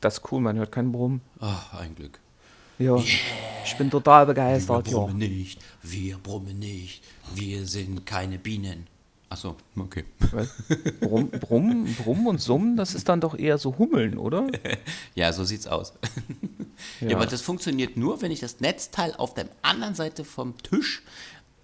Das ist cool, man hört keinen Brummen. Ach, ein Glück. Ja, ich bin total Wir begeistert, ja. brummen nicht, wir brummen nicht, wir sind keine Bienen. Achso, okay. Was? Brumm, und Summen, das ist dann doch eher so Hummeln, oder? Ja, so sieht's aus. Ja. Ja. aber das funktioniert nur, wenn ich das Netzteil auf der anderen Seite vom Tisch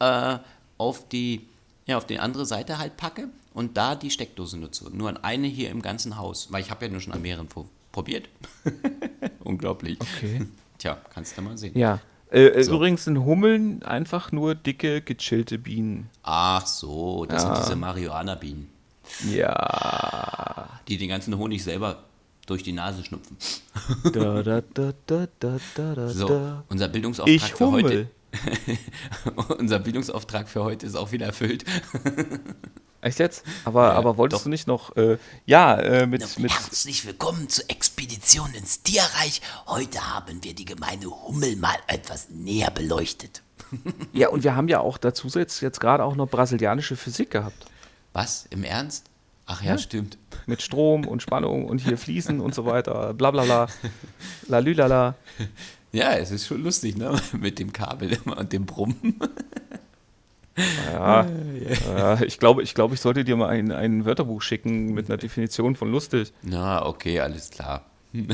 äh, auf die ja, auf die andere Seite halt packe und da die Steckdose nutze. Nur an eine hier im ganzen Haus, weil ich habe ja nur schon an mehreren probiert. Unglaublich. Okay. Tja, kannst du mal sehen. Ja. Äh, äh, So. Übrigens sind Hummeln einfach nur dicke, gechillte Bienen. Ach so, das Ja. sind diese Marihuana-Bienen, Ja. die den ganzen Honig selber durch die Nase schnupfen. Da, da, da, So, unser Bildungsauftrag Ich für heute. Unser Bildungsauftrag für heute ist auch wieder erfüllt. Echt jetzt? Aber, Ja, aber wolltest doch. du nicht noch, äh, ja, äh, mit, mit, Herzlich willkommen zur Expedition ins Tierreich. Heute haben wir die gemeine Hummel mal etwas näher beleuchtet. ja, und wir haben ja auch dazu jetzt, jetzt gerade auch noch brasilianische Physik gehabt. Was? Im Ernst? Ach ja, Ja. stimmt. Mit Strom und Spannung und hier Fließen und so weiter, bla bla bla, lalülala. Ja, es ist schon lustig, ne? Mit dem Kabel immer und dem Brummen. Ja, ja, ich glaube, ich, glaube, ich sollte dir mal ein, ein Wörterbuch schicken mit einer Definition von lustig. Na, okay, alles klar.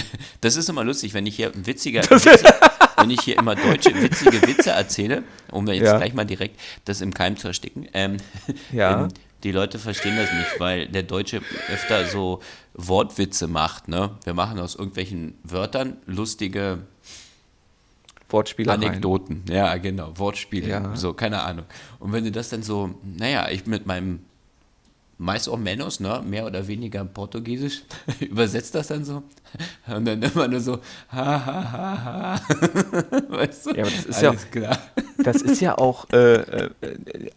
Das ist immer lustig, wenn ich hier ein witziger, Witz, wenn ich hier immer deutsche witzige Witze erzähle, um jetzt Ja. gleich mal direkt das im Keim zu ersticken. Ähm, Ja. ähm, die Leute verstehen das nicht, weil der Deutsche öfter so Wortwitze macht. Ne? Wir machen aus irgendwelchen Wörtern lustige Wortspielereien. Anekdoten. Ja, genau, Wortspiele. Ja. So, keine Ahnung. Und wenn du das dann so, naja, ich mit meinem mais ou menos, ne, mehr oder weniger Portugiesisch, übersetzt das dann so. Und dann immer nur so, ha, ha, ha, ha. weißt du? Ja, aber das ist ja- Alles klar. Das ist ja auch, äh, äh,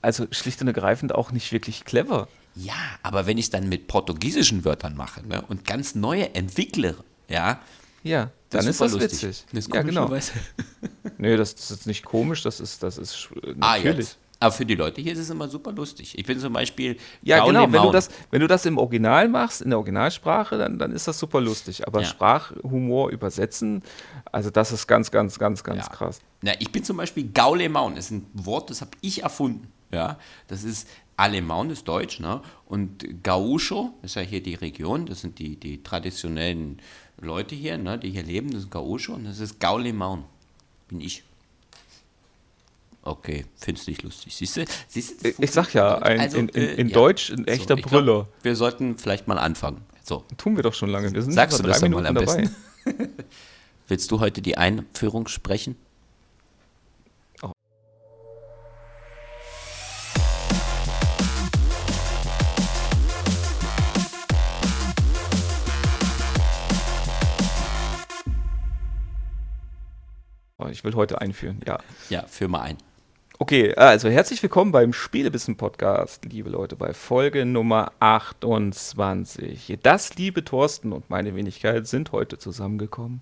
also schlicht und ergreifend auch nicht wirklich clever. Ja, aber wenn ich es dann mit portugiesischen Wörtern mache ne, und ganz neue entwickle, ja, Ja, dann ist das lustig. witzig. Das ist ja, genau. Nee, das, das ist nicht komisch, das ist, das ist sch- Ah, natürlich. jetzt. Aber für die Leute hier ist es immer super lustig. Ich bin zum Beispiel. Ja, Gaule genau. Wenn du, das, wenn du das im Original machst, in der Originalsprache, dann, dann ist das super lustig. Aber Ja. Sprachhumor übersetzen, also das ist ganz, ganz, ganz, ganz Ja. krass. Na, ich bin zum Beispiel Gaulemaun, ist ein Wort, das habe ich erfunden. Ja, das ist Alemaun ist Deutsch, ne? Und Gaucho ist ja hier die Region, das sind die, die traditionellen Leute hier, ne, die hier leben, das ist Gaucho und das ist Gaulemaun. Bin ich. Okay, findest du nicht lustig. Siehst du? Siehst du Ich sag ja, ein, Also, in, in, äh, in ja. Deutsch ein echter glaub, Brüller. Wir sollten vielleicht mal anfangen. So, Tun wir doch schon lange. Wir sind Sagst du das mal am dabei. willst du heute die Einführung sprechen? Ich will heute einführen, ja. Ja, führ mal ein. Okay, also herzlich willkommen beim Spielebissen Podcast, liebe Leute, bei Folge Nummer 28. Das liebe Thorsten und meine Wenigkeit sind heute zusammengekommen,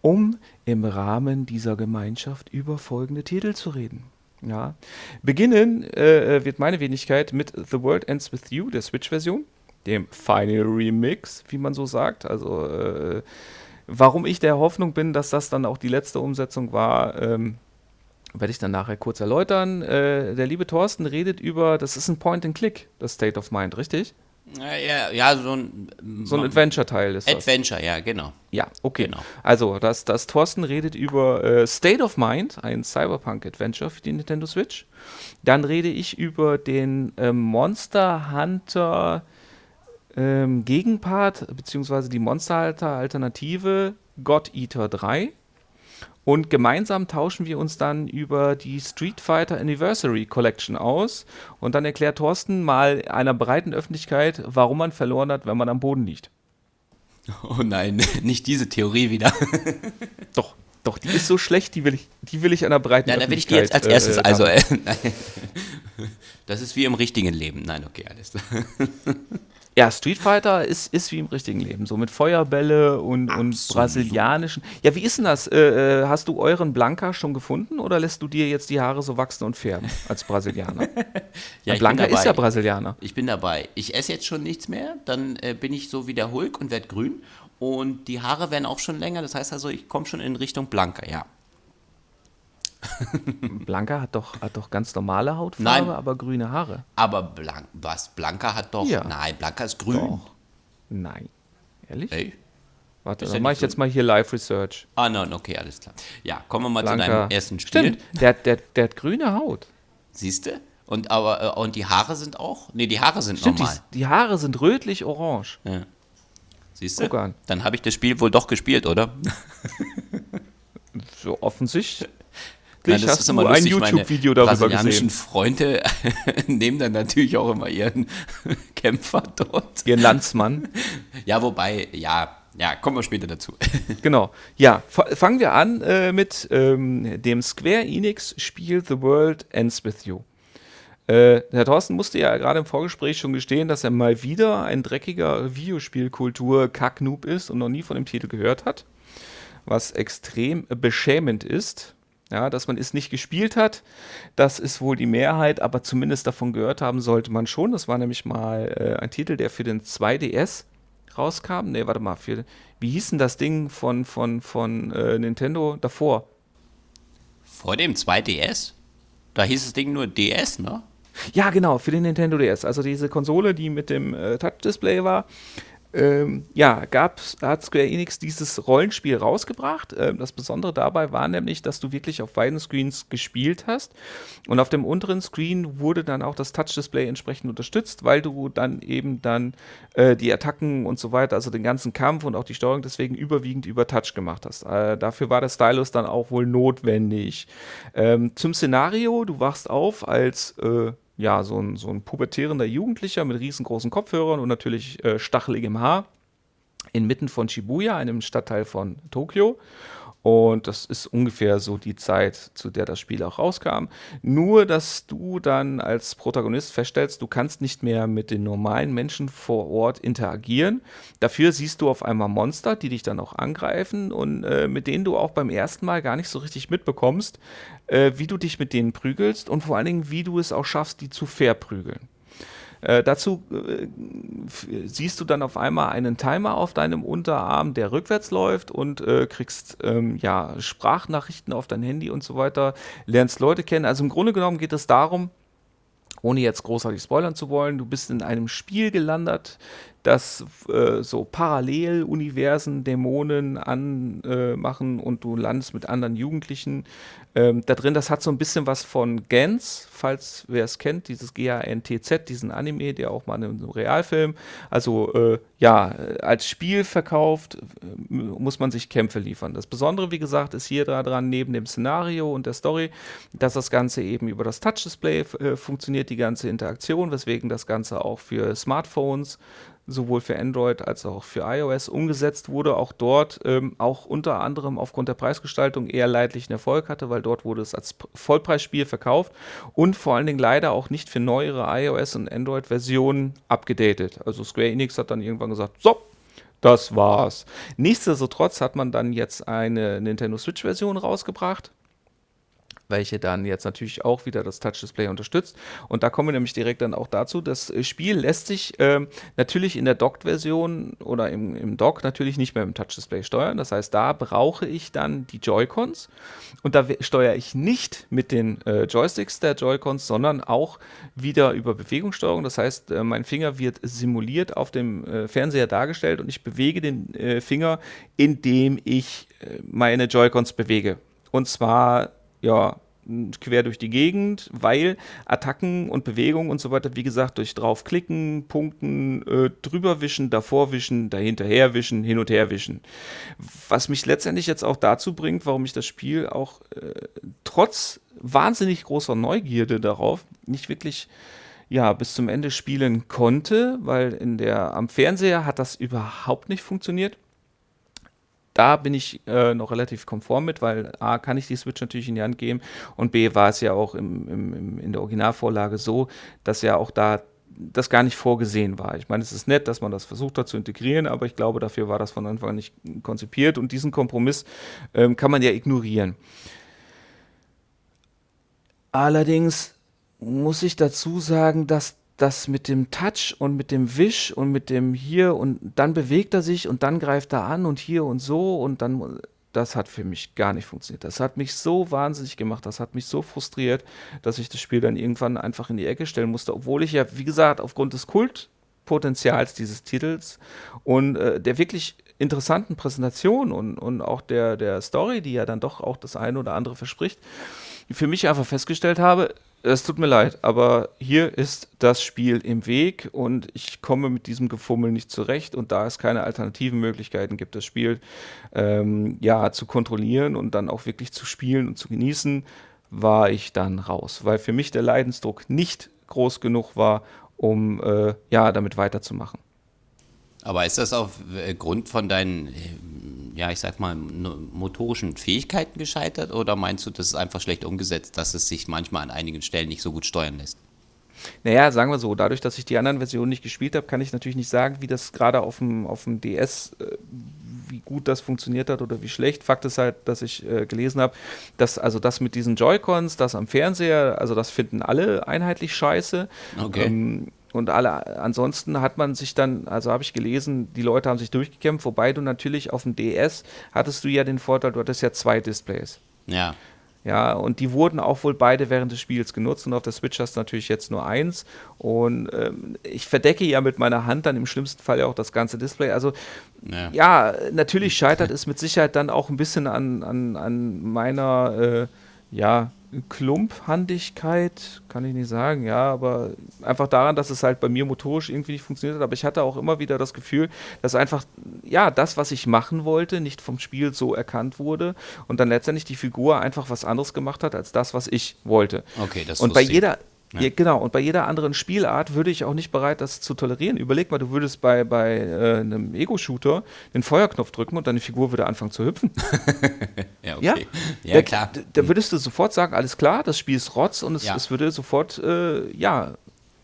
um im Rahmen dieser Gemeinschaft über folgende Titel zu reden. Ja. Beginnen äh, wird meine Wenigkeit mit The World Ends With You, der Switch-Version, dem Final Remix, wie man so sagt. Also, äh, warum ich der Hoffnung bin, dass das dann auch die letzte Umsetzung war, ähm, werde ich dann nachher kurz erläutern. Äh, der liebe Thorsten redet über, das ist ein Point-and-Click, das State of Mind, richtig? Ja, ja, so ein, So ein Adventure-Teil ist das. Adventure, ja, genau. Ja, okay. Genau. Also, das, das Thorsten redet über äh, State of Mind, ein Cyberpunk-Adventure für die Nintendo Switch. Dann rede ich über den ähm, Monster Hunter ähm, Gegenpart, beziehungsweise die Monster Hunter Alternative God Eater 3. Und gemeinsam tauschen wir uns dann über die Street Fighter Anniversary Collection aus. Und dann erklärt Thorsten mal einer breiten Öffentlichkeit, warum man verloren hat, wenn man am Boden liegt. Oh nein, nicht diese Theorie wieder. Doch, doch, die ist so schlecht, die will ich, die will ich einer breiten Ja, dann will ich die jetzt als erstes. Also, äh, äh, nein. das ist wie im richtigen Leben. Nein, okay, alles. Ja, Street Fighter ist, ist wie im richtigen Leben, so mit Feuerbälle und, und brasilianischen. Ja, wie ist denn das? Äh, äh, hast du euren Blanca schon gefunden oder lässt du dir jetzt die Haare so wachsen und färben als Brasilianer? Ja, Blanca ist ja. Brasilianer. Ich bin dabei. Ich esse jetzt schon nichts mehr, dann äh, bin ich so wie der Hulk und werde grün. Und die Haare werden auch schon länger, das heißt also, ich komme schon in Richtung Blanca, ja. Blanca hat doch, hat doch ganz normale Hautfarbe, Nein. aber grüne Haare. Aber Blanc was? Blanca hat doch. Ja. Nein, Blanca ist grün. Doch. Nein. Ehrlich? Ey. Warte, Ist dann mache ich jetzt mal hier Live-Research. Ah, nein, okay, alles klar. Ja, kommen wir mal zu Blanca. deinem ersten Spiel. Stimmt, der, der, der hat grüne Haut. Siehst du? Und, aber, äh, und die Haare sind auch? Nee, die Haare sind Stimmt, die, normal. die Haare sind rötlich-orange. Ja. Siehst du? Dann habe ich das Spiel wohl doch gespielt, oder? So offensichtlich. Nein, das hast ist du immer ein lustig. Meine YouTube-Video darüber gesehen. Freunde nehmen dann natürlich auch immer ihren Kämpfer dort. Ihren Landsmann. Ja, wobei, ja, ja, kommen wir später dazu. Genau. Ja, fa- fangen wir an äh, mit ähm, dem Square Enix-Spiel The World Ends With You. Äh, Herr Thorsten musste ja gerade im Vorgespräch schon gestehen, dass er mal wieder ein dreckiger Videospielkultur-Kacknoob ist und noch nie von dem Titel gehört hat. Was extrem beschämend ist. Ja, dass man es nicht gespielt hat, das ist wohl die Mehrheit, aber zumindest davon gehört haben sollte man schon. Das war nämlich mal äh, ein Titel, der für den 2DS rauskam. Ne, warte mal, für, wie hieß denn das Ding von, von, von äh, Nintendo davor? Vor dem 2DS? Da hieß das Ding nur DS, ne? Ja, genau, für den Nintendo DS. Also diese Konsole, die mit dem äh, Touch-Display war. Ähm, ja, gab's, hat Square Enix dieses Rollenspiel rausgebracht. Ähm, das Besondere dabei war nämlich, dass du wirklich auf beiden Screens gespielt hast. Und auf dem unteren Screen wurde dann auch das Touch-Display entsprechend unterstützt, weil du dann eben dann äh, die Attacken und so weiter, also den ganzen Kampf und auch die Steuerung deswegen überwiegend über Touch gemacht hast. Äh, dafür war der Stylus dann auch wohl notwendig. Ähm, zum Szenario, du wachst auf als äh, ja, so ein, so ein pubertierender Jugendlicher mit riesengroßen Kopfhörern und natürlich äh, stacheligem Haar inmitten von Shibuya, einem Stadtteil von Tokio. Und das ist ungefähr so die Zeit, zu der das Spiel auch rauskam. Nur, dass du dann als Protagonist feststellst, du kannst nicht mehr mit den normalen Menschen vor Ort interagieren. Dafür siehst du auf einmal Monster, die dich dann auch angreifen und äh, mit denen du auch beim ersten Mal gar nicht so richtig mitbekommst, äh, wie du dich mit denen prügelst und vor allen Dingen, wie du es auch schaffst, die zu verprügeln. Äh, dazu äh, siehst du dann auf einmal einen Timer auf deinem Unterarm, der rückwärts läuft und äh, kriegst ähm, ja, Sprachnachrichten auf dein Handy und so weiter, lernst Leute kennen. Also im Grunde genommen geht es darum, ohne jetzt großartig spoilern zu wollen, du bist in einem Spiel gelandet, das äh, so Paralleluniversen, Dämonen anmachen und du landest mit anderen Jugendlichen ähm, da drin. Das hat so ein bisschen was von Gans, falls wer es kennt, dieses G-A-N-T-Z, diesen Anime, der auch mal in einem Realfilm, also äh, ja, äh, als Spiel verkauft, äh, muss man sich Kämpfe liefern. Das Besondere, wie gesagt, ist hier daran, neben dem Szenario und der Story, dass das Ganze eben über das Touch-Display äh, funktioniert, die ganze Interaktion, weswegen das Ganze auch für Smartphones sowohl für Android als auch für iOS umgesetzt wurde, auch dort ähm, auch unter anderem aufgrund der Preisgestaltung eher leidlichen Erfolg hatte, weil dort wurde es als Vollpreisspiel verkauft und vor allen Dingen leider auch nicht für neuere iOS und Android-Versionen abgedatet. Also Square Enix hat dann irgendwann gesagt, so, das war's. Nichtsdestotrotz hat man dann jetzt eine Nintendo Switch-Version rausgebracht welche dann jetzt natürlich auch wieder das Touch-Display unterstützt. Und da kommen wir nämlich direkt dann auch dazu. Das äh, Spiel lässt sich ähm, natürlich in der Docked-Version oder im, im Dock natürlich nicht mehr im Touch-Display steuern. Das heißt, da brauche ich dann die Joy-Cons. Und da steuere ich nicht mit den äh, Joysticks der Joy-Cons, sondern auch wieder über Bewegungssteuerung. Das heißt, äh, mein Finger wird simuliert auf dem äh, Fernseher dargestellt und ich bewege den äh, Finger, indem ich äh, meine Joy-Cons bewege. Und zwar ja, quer durch die Gegend, weil Attacken und Bewegungen und so weiter, wie gesagt, durch draufklicken, Punkten, äh, drüberwischen, davorwischen, dahinterherwischen, hin und her wischen. Was mich letztendlich jetzt auch dazu bringt, warum ich das Spiel auch äh, trotz wahnsinnig großer Neugierde darauf nicht wirklich ja, bis zum Ende spielen konnte, weil in der, am Fernseher hat das überhaupt nicht funktioniert da bin ich äh, noch relativ konform mit, weil A, kann ich die Switch natürlich in die Hand geben und B, war es ja auch im, im, im, in der Originalvorlage so, dass ja auch da das gar nicht vorgesehen war. Ich meine, es ist nett, dass man das versucht hat zu integrieren, aber ich glaube, dafür war das von Anfang an nicht konzipiert und diesen Kompromiss ähm, kann man ja ignorieren. Allerdings muss ich dazu sagen, dass das mit dem Touch und mit dem Wisch und mit dem hier und dann bewegt er sich und dann greift er an und hier und so und dann das hat für mich gar nicht funktioniert. Das hat mich so wahnsinnig gemacht, das hat mich so frustriert, dass ich das Spiel dann irgendwann einfach in die Ecke stellen musste, obwohl ich ja, wie gesagt, aufgrund des Kultpotenzials dieses Titels und äh, der wirklich interessanten Präsentation und, und auch der, der Story, die ja dann doch auch das eine oder andere verspricht, für mich einfach festgestellt habe, es tut mir leid, aber hier ist das Spiel im Weg und ich komme mit diesem Gefummel nicht zurecht und da es keine alternativen Möglichkeiten gibt, das Spiel ähm, ja zu kontrollieren und dann auch wirklich zu spielen und zu genießen, war ich dann raus, weil für mich der Leidensdruck nicht groß genug war, um äh, ja damit weiterzumachen. Aber ist das aufgrund von deinen ja, ich sag mal, motorischen Fähigkeiten gescheitert oder meinst du, das ist einfach schlecht umgesetzt, dass es sich manchmal an einigen Stellen nicht so gut steuern lässt? Naja, sagen wir so, dadurch, dass ich die anderen Versionen nicht gespielt habe, kann ich natürlich nicht sagen, wie das gerade auf dem, auf dem DS, äh, wie gut das funktioniert hat oder wie schlecht. Fakt ist halt, dass ich äh, gelesen habe, dass also das mit diesen Joy-Cons, das am Fernseher, also das finden alle einheitlich scheiße. Okay. Ähm, und alle, ansonsten hat man sich dann, also habe ich gelesen, die Leute haben sich durchgekämpft, wobei du natürlich auf dem DS hattest du ja den Vorteil, du hattest ja zwei Displays. Ja. Ja, und die wurden auch wohl beide während des Spiels genutzt und auf der Switch hast du natürlich jetzt nur eins. Und ähm, ich verdecke ja mit meiner Hand dann im schlimmsten Fall ja auch das ganze Display. Also ja, ja natürlich scheitert es mit Sicherheit dann auch ein bisschen an, an, an meiner äh, ja, Klumphandigkeit, kann ich nicht sagen, ja, aber einfach daran, dass es halt bei mir motorisch irgendwie nicht funktioniert hat. Aber ich hatte auch immer wieder das Gefühl, dass einfach, ja, das, was ich machen wollte, nicht vom Spiel so erkannt wurde und dann letztendlich die Figur einfach was anderes gemacht hat als das, was ich wollte. Okay, das Und bei jeder, ja. Ja, genau, und bei jeder anderen Spielart würde ich auch nicht bereit, das zu tolerieren. Überleg mal, du würdest bei, bei äh, einem Ego-Shooter den Feuerknopf drücken und deine Figur würde anfangen zu hüpfen. ja, okay. Ja, ja klar. Da, da, würdest du sofort sagen, alles klar, das Spiel ist Rotz und es, es würde sofort, äh, ja,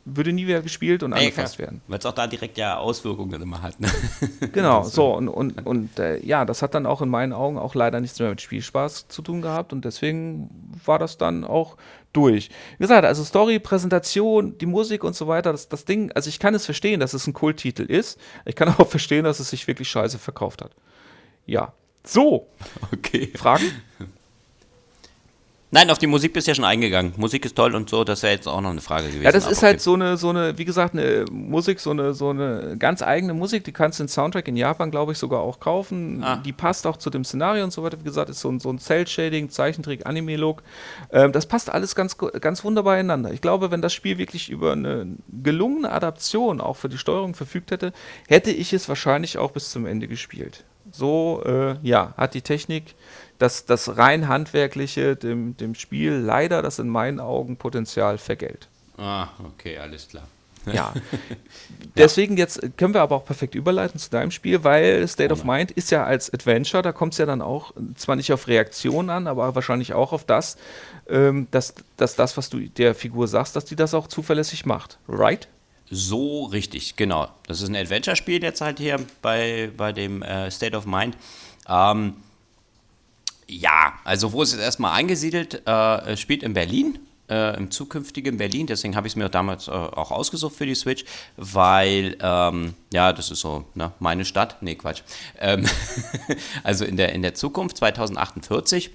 würde nie wieder gespielt und angefasst werden. Weil es auch da direkt ja Auswirkungen immer hat. Ne? Genau, so und, und, und äh, ja, das hat dann auch in meinen Augen auch leider nichts mehr mit Spielspaß zu tun gehabt und deswegen war das dann auch durch. Wie gesagt, also Story, Präsentation, die Musik und so weiter, das, das Ding, also ich kann es verstehen, dass es ein Kulttitel ist. Ich kann auch verstehen, dass es sich wirklich scheiße verkauft hat. Ja. So. Okay. Fragen? Nein, auf die Musik bist du ja schon eingegangen. Musik ist toll und so, das wäre jetzt auch noch eine Frage gewesen. Ja, das ist halt so eine, so eine, wie gesagt, eine Musik, so eine, so eine ganz eigene Musik, die kannst du den Soundtrack in Japan, glaube ich, sogar auch kaufen. Ah. Die passt auch zu dem Szenario und so weiter. Wie gesagt, ist so ein, so ein Cell-Shading, Zeichentrick, Anime-Look. Ähm, das passt alles ganz, ganz wunderbar ineinander. Ich glaube, wenn das Spiel wirklich über eine gelungene Adaption auch für die Steuerung verfügt hätte, hätte ich es wahrscheinlich auch bis zum Ende gespielt. So, äh, ja, hat die Technik das, das rein handwerkliche dem, dem Spiel leider das in meinen Augen Potenzial vergällt. Ah, okay, alles klar. Ja. Deswegen jetzt können wir aber auch perfekt überleiten zu deinem Spiel, weil State of Mind ist ja als Adventure, da kommt es ja dann auch zwar nicht auf Reaktion an, aber wahrscheinlich auch auf das, ähm, dass, dass das, was du der Figur sagst, dass die das auch zuverlässig macht. Right? So richtig, genau. Das ist ein Adventure-Spiel jetzt halt hier bei, bei dem äh, State of Mind. Ähm, ja, also wo ist es erstmal eingesiedelt? Äh, spielt in Berlin, äh, im zukünftigen Berlin. Deswegen habe ich es mir damals äh, auch ausgesucht für die Switch, weil, ähm, ja, das ist so ne, meine Stadt. Nee, Quatsch. Ähm, also in der, in der Zukunft, 2048.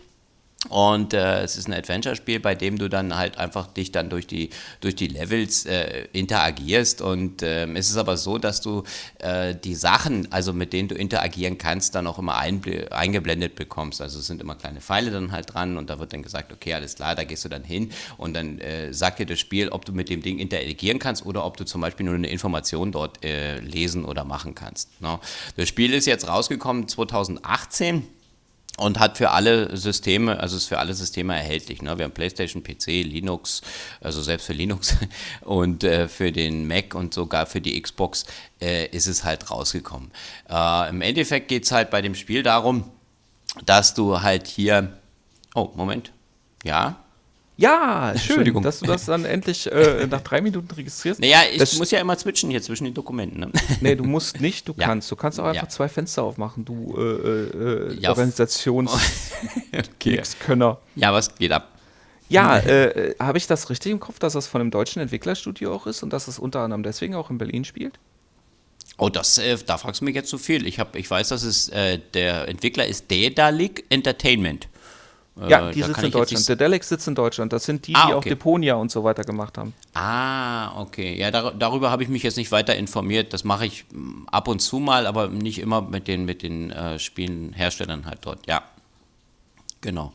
Und äh, es ist ein Adventure-Spiel, bei dem du dann halt einfach dich dann durch die, durch die Levels äh, interagierst. Und äh, es ist aber so, dass du äh, die Sachen, also mit denen du interagieren kannst, dann auch immer eingeblendet bekommst. Also es sind immer kleine Pfeile dann halt dran und da wird dann gesagt, okay, alles klar, da gehst du dann hin und dann äh, sagt dir das Spiel, ob du mit dem Ding interagieren kannst oder ob du zum Beispiel nur eine Information dort äh, lesen oder machen kannst. Ne? Das Spiel ist jetzt rausgekommen 2018 und hat für alle Systeme, also ist für alle Systeme erhältlich. Ne? Wir haben PlayStation, PC, Linux, also selbst für Linux und äh, für den Mac und sogar für die Xbox äh, ist es halt rausgekommen. Äh, Im Endeffekt geht es halt bei dem Spiel darum, dass du halt hier, oh Moment, ja, Ja, schön, Entschuldigung. dass du das dann endlich äh, nach drei Minuten registrierst. Naja, ich Das- muss ja immer switchen hier zwischen den Dokumenten. Ne? Nee, du musst nicht, du Ja. kannst. Du kannst auch einfach Ja. zwei Fenster aufmachen, du äh, äh, Ja. Organisations okay. Könner. Ja, was geht ab? Ja, äh, habe ich das richtig im Kopf, dass das von einem deutschen Entwicklerstudio auch ist und dass es unter anderem deswegen auch in Berlin spielt? Oh, das, äh, da fragst du mich jetzt zu viel. Ich, hab, ich weiß, dass es äh, der Entwickler ist Daedalic Entertainment. Äh, Ja, die da sitzt kann in Deutschland. Der Delex sitzt in Deutschland. Das sind die, Ah, die auch okay. Deponia und so weiter gemacht haben. Ah, okay. Ja, dar darüber habe ich mich jetzt nicht weiter informiert. Das mache ich mm, ab und zu mal, aber nicht immer mit den, mit den äh, Spielenherstellern halt dort. Ja, genau.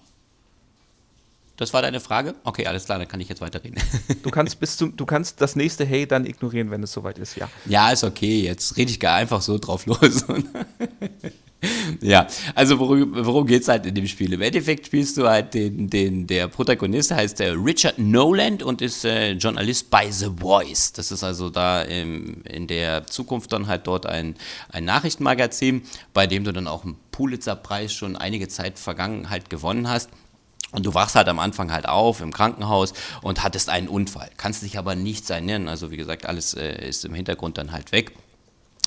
Das war deine Frage? Okay, alles klar, dann kann ich jetzt weiterreden. Du kannst bis zum, du kannst das nächste Hey dann ignorieren, wenn es soweit ist, ja. Ja, ist okay, jetzt rede ich gar einfach so drauf los. ja, also worum, worum geht es halt in dem Spiel? Im Endeffekt spielst du halt den, den der Protagonist heißt der Richard Noland und ist äh, Journalist bei The Voice. Das ist also da im, in der Zukunft dann halt dort ein, ein Nachrichtenmagazin, bei dem du dann auch einen Pulitzer-Preis schon einige Zeit Vergangenheit gewonnen hast. Und du wachst halt am Anfang halt auf im Krankenhaus und hattest einen Unfall. Kannst dich aber nicht erinnern. Also wie gesagt, alles äh, ist im Hintergrund dann halt weg.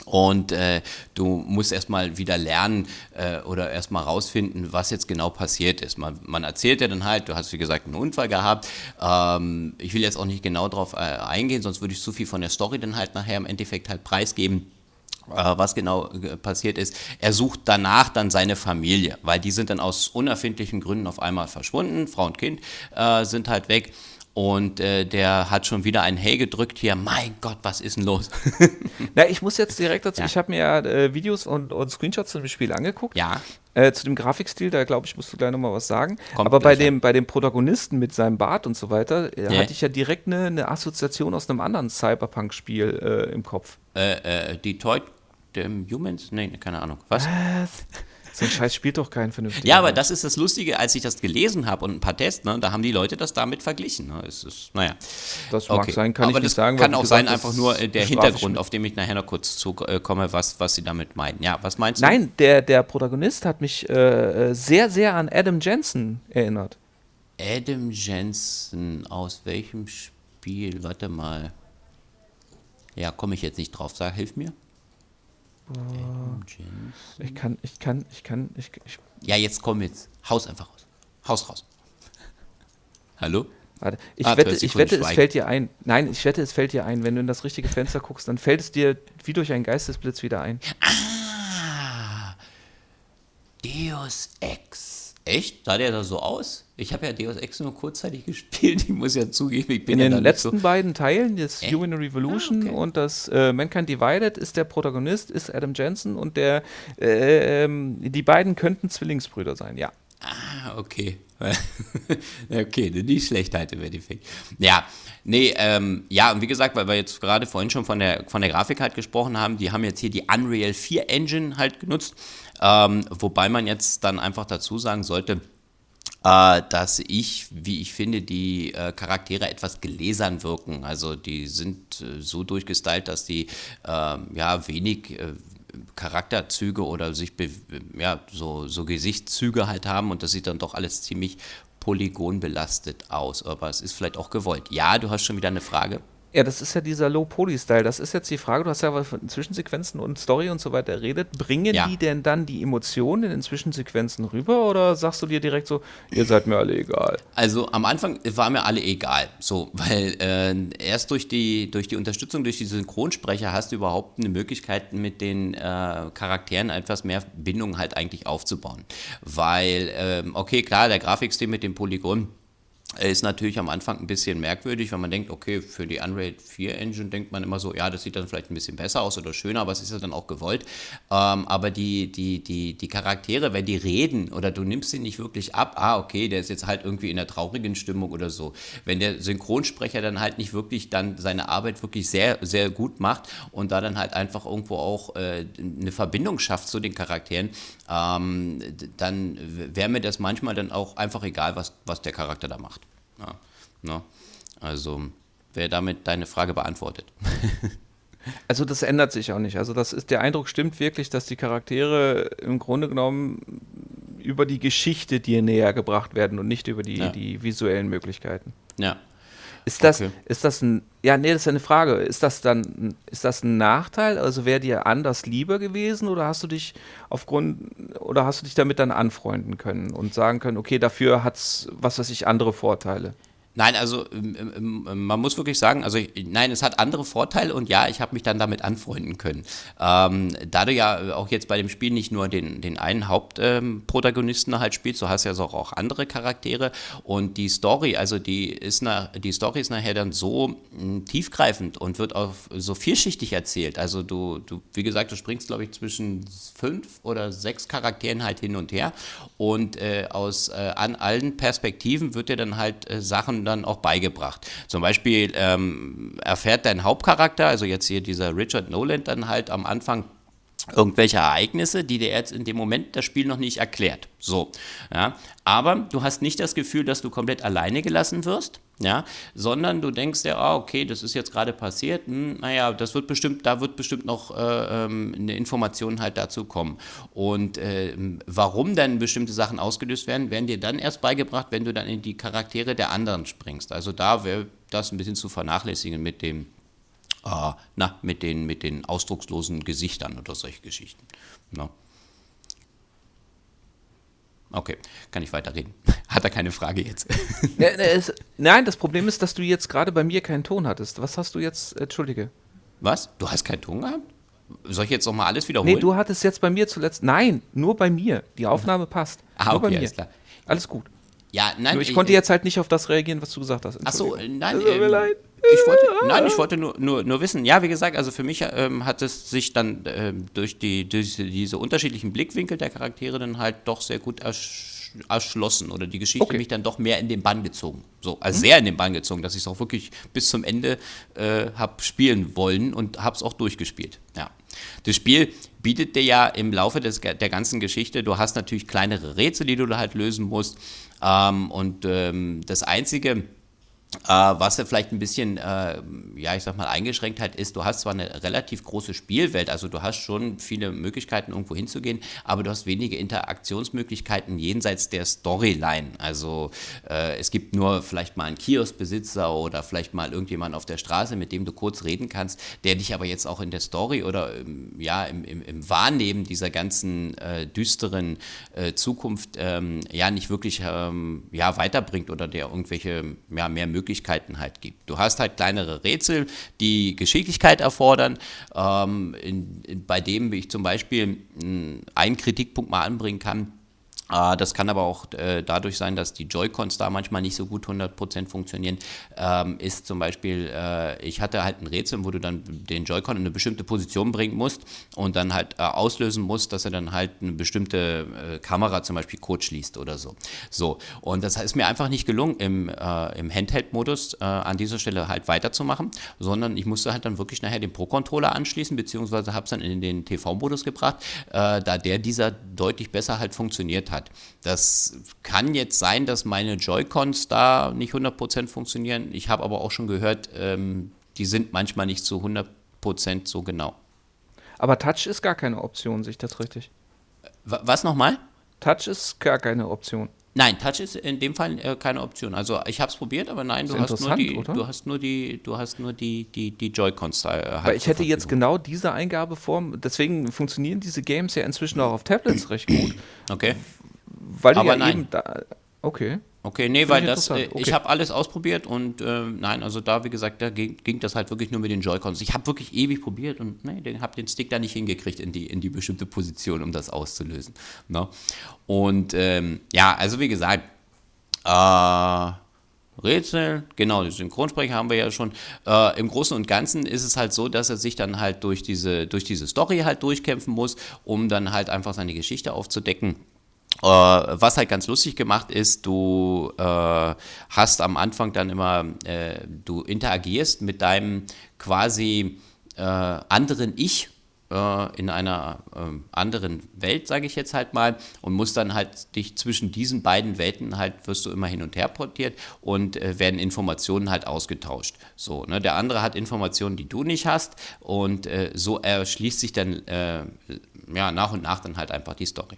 Und äh, du musst erstmal wieder lernen äh, oder erstmal rausfinden, was jetzt genau passiert ist. Man, man erzählt dir dann halt, du hast wie gesagt einen Unfall gehabt. Ähm, ich will jetzt auch nicht genau darauf äh, eingehen, sonst würde ich zu viel von der Story dann halt nachher im Endeffekt halt preisgeben äh, was genau äh, passiert ist. Er sucht danach dann seine Familie, weil die sind dann aus unerfindlichen Gründen auf einmal verschwunden. Frau und Kind äh, sind halt weg. Und äh, der hat schon wieder ein Hey gedrückt hier. Mein Gott, was ist denn los? Na, ich muss jetzt direkt dazu, Ja. ich habe mir ja äh, Videos und, und Screenshots zu dem Spiel angeguckt. ja, Äh, zu dem Grafikstil, da glaube ich, musst du gleich nochmal was sagen. Kommt Aber bei dem, bei dem Protagonisten mit seinem Bart und so weiter, äh, Ja. hatte ich ja direkt eine, eine Assoziation aus einem anderen Cyberpunk-Spiel äh, im Kopf. äh, äh, Detroit ähm, Humans? Nee, keine Ahnung. Was? So ein Scheiß spielt doch keinen vernünftigen. Ja, aber das ist das Lustige, als ich das gelesen habe und ein paar Tests, ne, da haben die Leute das damit verglichen. Ne. Es ist, naja. Das mag sein, kann Aber ich nicht sagen. Kann auch sein, gesagt, einfach das nur äh, der Hintergrund, auf dem ich nachher noch kurz zukomme, was, was sie damit meinen. Ja, was meinst du? Nein, der, der Protagonist hat mich äh, äh, sehr, sehr an Adam Jensen erinnert. Adam Jensen, aus welchem Spiel? Warte mal. Ja, komme ich jetzt nicht drauf. Sag, hilf mir. Ich kann, ich kann, ich kann, ich, ich Ja, jetzt komm jetzt. Haus einfach raus. Haus raus. Hallo? Warte, ich Ah, wette, 12 ich wette, es fällt dir ein. Nein, ich wette, es fällt dir ein. Wenn du in das richtige Fenster guckst, dann fällt es dir wie durch einen Geistesblitz wieder ein. Ah, Deus Ex. Echt? Sah der da so aus? Ich habe ja Deus Ex nur kurzzeitig gespielt. Ich muss ja zugeben, ich bin In ja den letzten so. beiden Teilen, das Echt? Human Revolution Ah, okay. und das äh, Mankind Divided, ist der Protagonist, ist Adam Jensen und der, äh, ähm, die beiden könnten Zwillingsbrüder sein, ja. Ah, okay. okay, nicht schlecht halt im Endeffekt. Ja, nee, ähm, ja, und wie gesagt, weil wir jetzt gerade vorhin schon von der, von der Grafik halt gesprochen haben, die haben jetzt hier die Unreal 4 Engine halt genutzt, ähm, wobei man jetzt dann einfach dazu sagen sollte, äh, dass ich, wie ich finde, die äh, Charaktere etwas gläsern wirken. Also die sind äh, so durchgestylt, dass die ähm, ja wenig äh, Charakterzüge oder sich ja, so, so Gesichtszüge halt haben und das sieht dann doch alles ziemlich polygonbelastet aus. Aber es ist vielleicht auch gewollt. Ja, du hast schon wieder eine Frage. Ja, das ist ja dieser Low-Poly-Style. Das ist jetzt die Frage, du hast ja von Zwischensequenzen und Story und so weiter geredet. Bringen Ja. die denn dann die Emotionen in den Zwischensequenzen rüber oder sagst du dir direkt so, ihr seid mir alle egal? Also am Anfang war mir alle egal, so, weil äh, erst durch die, durch die Unterstützung durch die Synchronsprecher hast du überhaupt eine Möglichkeit, mit den äh, Charakteren etwas mehr Bindung halt eigentlich aufzubauen. Weil, ähm, okay, klar, der Grafikstil mit dem Polygon ist natürlich am Anfang ein bisschen merkwürdig, wenn man denkt, okay, für die Unreal 4 Engine denkt man immer so, ja, das sieht dann vielleicht ein bisschen besser aus oder schöner, aber es ist ja dann auch gewollt. Ähm, aber die, die, die, die Charaktere, wenn die reden oder du nimmst sie nicht wirklich ab, ah, okay, der ist jetzt halt irgendwie in einer traurigen Stimmung oder so. Wenn der Synchronsprecher dann halt nicht wirklich dann seine Arbeit wirklich sehr, sehr gut macht und da dann halt einfach irgendwo auch äh, eine Verbindung schafft zu den Charakteren, ähm, dann wäre mir das manchmal dann auch einfach egal, was, was der Charakter da macht. Ja, ne? Also wäre damit deine Frage beantwortet. Also das ändert sich auch nicht. Also das ist der Eindruck stimmt wirklich, dass die Charaktere im Grunde genommen über die Geschichte dir näher gebracht werden und nicht über die, Ja. die visuellen Möglichkeiten. Ja. Ist das, Okay. ist das ein, ja, nee, das ist eine Frage. Ist das dann, ist das ein Nachteil? Also wäre dir anders lieber gewesen oder hast du dich aufgrund, oder hast du dich damit dann anfreunden können und sagen können, okay, dafür hat's, was weiß ich, andere Vorteile? Nein, also ähm, ähm, man muss wirklich sagen, also ich- nein, es hat andere Vorteile und ja, ich habe mich dann damit anfreunden können. Ähm, da du ja auch jetzt bei dem Spiel nicht nur den, den einen Hauptprotagonisten ähm, halt spielst, du hast ja so auch andere Charaktere und die Story, also die ist na, die Story ist nachher dann so mh, tiefgreifend und wird auf so vielschichtig erzählt. Also du, du wie gesagt, du springst glaube ich zwischen fünf oder sechs Charakteren halt hin und her und äh, aus äh, an allen Perspektiven wird dir dann halt äh, Sachen dann auch beigebracht. Zum Beispiel ähm, erfährt dein Hauptcharakter, also jetzt hier dieser Richard Nolan, dann halt am Anfang irgendwelche Ereignisse, die dir jetzt in dem Moment das Spiel noch nicht erklärt. So, ja. Aber du hast nicht das Gefühl, dass du komplett alleine gelassen wirst, ja, sondern du denkst dir, ah, okay, das ist jetzt gerade passiert, hm, naja, das wird bestimmt, da wird bestimmt noch äh, ähm, eine Information halt dazu kommen. Und äh, warum dann bestimmte Sachen ausgelöst werden, werden dir dann erst beigebracht, wenn du dann in die Charaktere der anderen springst. Also da wäre das ein bisschen zu vernachlässigen mit dem äh, na, mit den, mit den ausdruckslosen Gesichtern oder solche Geschichten. Na. Okay, kann ich weiterreden. Hat er keine Frage jetzt? Ne, nein, das Problem ist, dass du jetzt gerade bei mir keinen Ton hattest. Was hast du jetzt, Entschuldige. Was? Du hast keinen Ton gehabt? Soll ich jetzt nochmal alles wiederholen? Nee, du hattest jetzt bei mir zuletzt, nein, nur bei mir. Die Aufnahme passt. Ah, nur bei okay, mir. alles klar. Alles gut. ja, nein, Nur ich konnte jetzt halt nicht auf das reagieren, was du gesagt hast. Ach so, Entschuldigung. nein, Es tut mir ähm, leid. Ich wollte, nein, ich wollte nur, nur, nur wissen. Ja, wie gesagt, also für mich ähm, hat es sich dann ähm, durch, die, durch diese unterschiedlichen Blickwinkel der Charaktere dann halt doch sehr gut ersch erschlossen oder die Geschichte Okay. mich dann doch mehr in den Bann gezogen. So, also sehr in den Bann gezogen, dass ich es auch wirklich bis zum Ende äh, habe spielen wollen und habe es auch durchgespielt. Ja. Das Spiel bietet dir ja im Laufe des, der ganzen Geschichte, du hast natürlich kleinere Rätsel, die du da halt lösen musst. Ähm, und ähm, das Einzige, was er vielleicht ein bisschen, äh, ja, ich sag mal, eingeschränkt hat, ist, du hast zwar eine relativ große Spielwelt, also du hast schon viele Möglichkeiten, irgendwo hinzugehen, aber du hast wenige Interaktionsmöglichkeiten jenseits der Storyline. Also äh, es gibt nur vielleicht mal einen Kioskbesitzer oder vielleicht mal irgendjemand auf der Straße, mit dem du kurz reden kannst, der dich aber jetzt auch in der Story oder ähm, ja, im, im, im Wahrnehmen dieser ganzen äh, düsteren äh, Zukunft ähm, ja nicht wirklich ähm, ja, weiterbringt oder der irgendwelche ja, mehr Möglichkeiten halt gibt. Du hast halt kleinere Rätsel, die Geschicklichkeit erfordern, ähm, in, in, bei dem ich zum Beispiel mh, einen Kritikpunkt mal anbringen kann. Äh, Das kann aber auch äh, dadurch sein, dass die Joy-Cons da manchmal nicht so gut 100% funktionieren. Ähm, ist zum Beispiel, äh, ich hatte halt ein Rätsel, wo du dann den Joy-Con in eine bestimmte Position bringen musst und dann halt äh, auslösen musst, dass er dann halt eine bestimmte Kamera zum Beispiel Code schließt oder so. So, und das ist mir einfach nicht gelungen, im, im Handheld-Modus an dieser Stelle halt weiterzumachen, sondern ich musste halt dann wirklich nachher den Pro-Controller anschließen, beziehungsweise habe es dann in den TV-Modus gebracht, da der dieser deutlich besser halt funktioniert hat. Das kann jetzt sein, dass meine Joy-Cons da nicht 100% funktionieren. Ich habe aber auch schon gehört, ähm, die sind manchmal nicht zu 100% so genau. Aber Touch ist gar keine Option, sehe ich das richtig? Was nochmal? Touch ist gar keine Option. Nein, Touch ist in dem Fall äh, keine Option. Also ich habe es probiert, aber nein, du hast, nur die, oder? du hast nur die, du hast nur die, die, die Joy-Cons da. Äh, halt Weil ich hätte jetzt genau diese Eingabeform, deswegen funktionieren diese Games ja inzwischen auch auf Tablets recht gut, Okay. Weil Aber ja nein. eben da. Okay. Okay, nee, Finde weil ich das, äh, interessant. ich Okay. habe alles ausprobiert und äh, nein, also da, wie gesagt, da ging, ging das halt wirklich nur mit den Joy-Cons. Ich habe wirklich ewig probiert und nee, den, habe den Stick da nicht hingekriegt in die, in die bestimmte Position, um das auszulösen. Ne? Und ähm, ja, also wie gesagt, äh, Rätsel, genau, die Synchronsprecher haben wir ja schon. Äh, Im Großen und Ganzen ist es halt so, dass er sich dann halt durch diese, durch diese Story halt durchkämpfen muss, um dann halt einfach seine Geschichte aufzudecken. Äh, was halt ganz lustig gemacht ist, du äh, hast am Anfang dann immer, äh, du interagierst mit deinem quasi äh, anderen Ich äh, in einer ähm, anderen Welt, sage ich jetzt halt mal, und musst dann halt dich zwischen diesen beiden Welten halt, wirst du immer hin und her portiert und äh, werden Informationen halt ausgetauscht. So, ne? Der andere hat Informationen, die du nicht hast und so erschließt sich dann ja, nach und nach dann halt einfach die Story.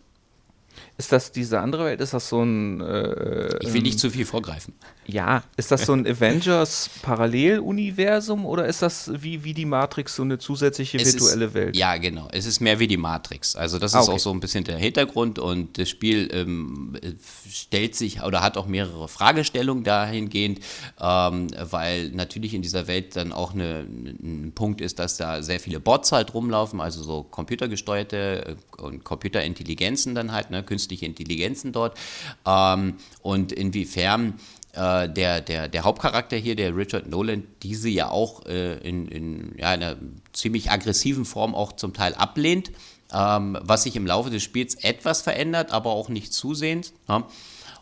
Ist das diese andere Welt? Ist das so ein. Äh, Ich will ähm, nicht zu viel vorgreifen. Ja, ist das so ein Avengers-Paralleluniversum oder ist das wie, wie die Matrix so eine zusätzliche Es virtuelle ist, Welt? Ja, genau. Es ist mehr wie die Matrix. Also das Ah, ist okay. auch so ein bisschen der Hintergrund und das Spiel ähm, äh, stellt sich oder hat auch mehrere Fragestellungen dahingehend, ähm, weil natürlich in dieser Welt dann auch eine, ein Punkt ist, dass da sehr viele Bots halt rumlaufen, also so computergesteuerte äh, und Computerintelligenzen dann halt, ne, künstliche Intelligenzen dort. Ähm, und inwiefern äh, der, der, der Hauptcharakter hier, der Richard Nolan, diese ja auch äh, in, in ja, einer ziemlich aggressiven Form auch zum Teil ablehnt, ähm, was sich im Laufe des Spiels etwas verändert, aber auch nicht zusehends. Ja?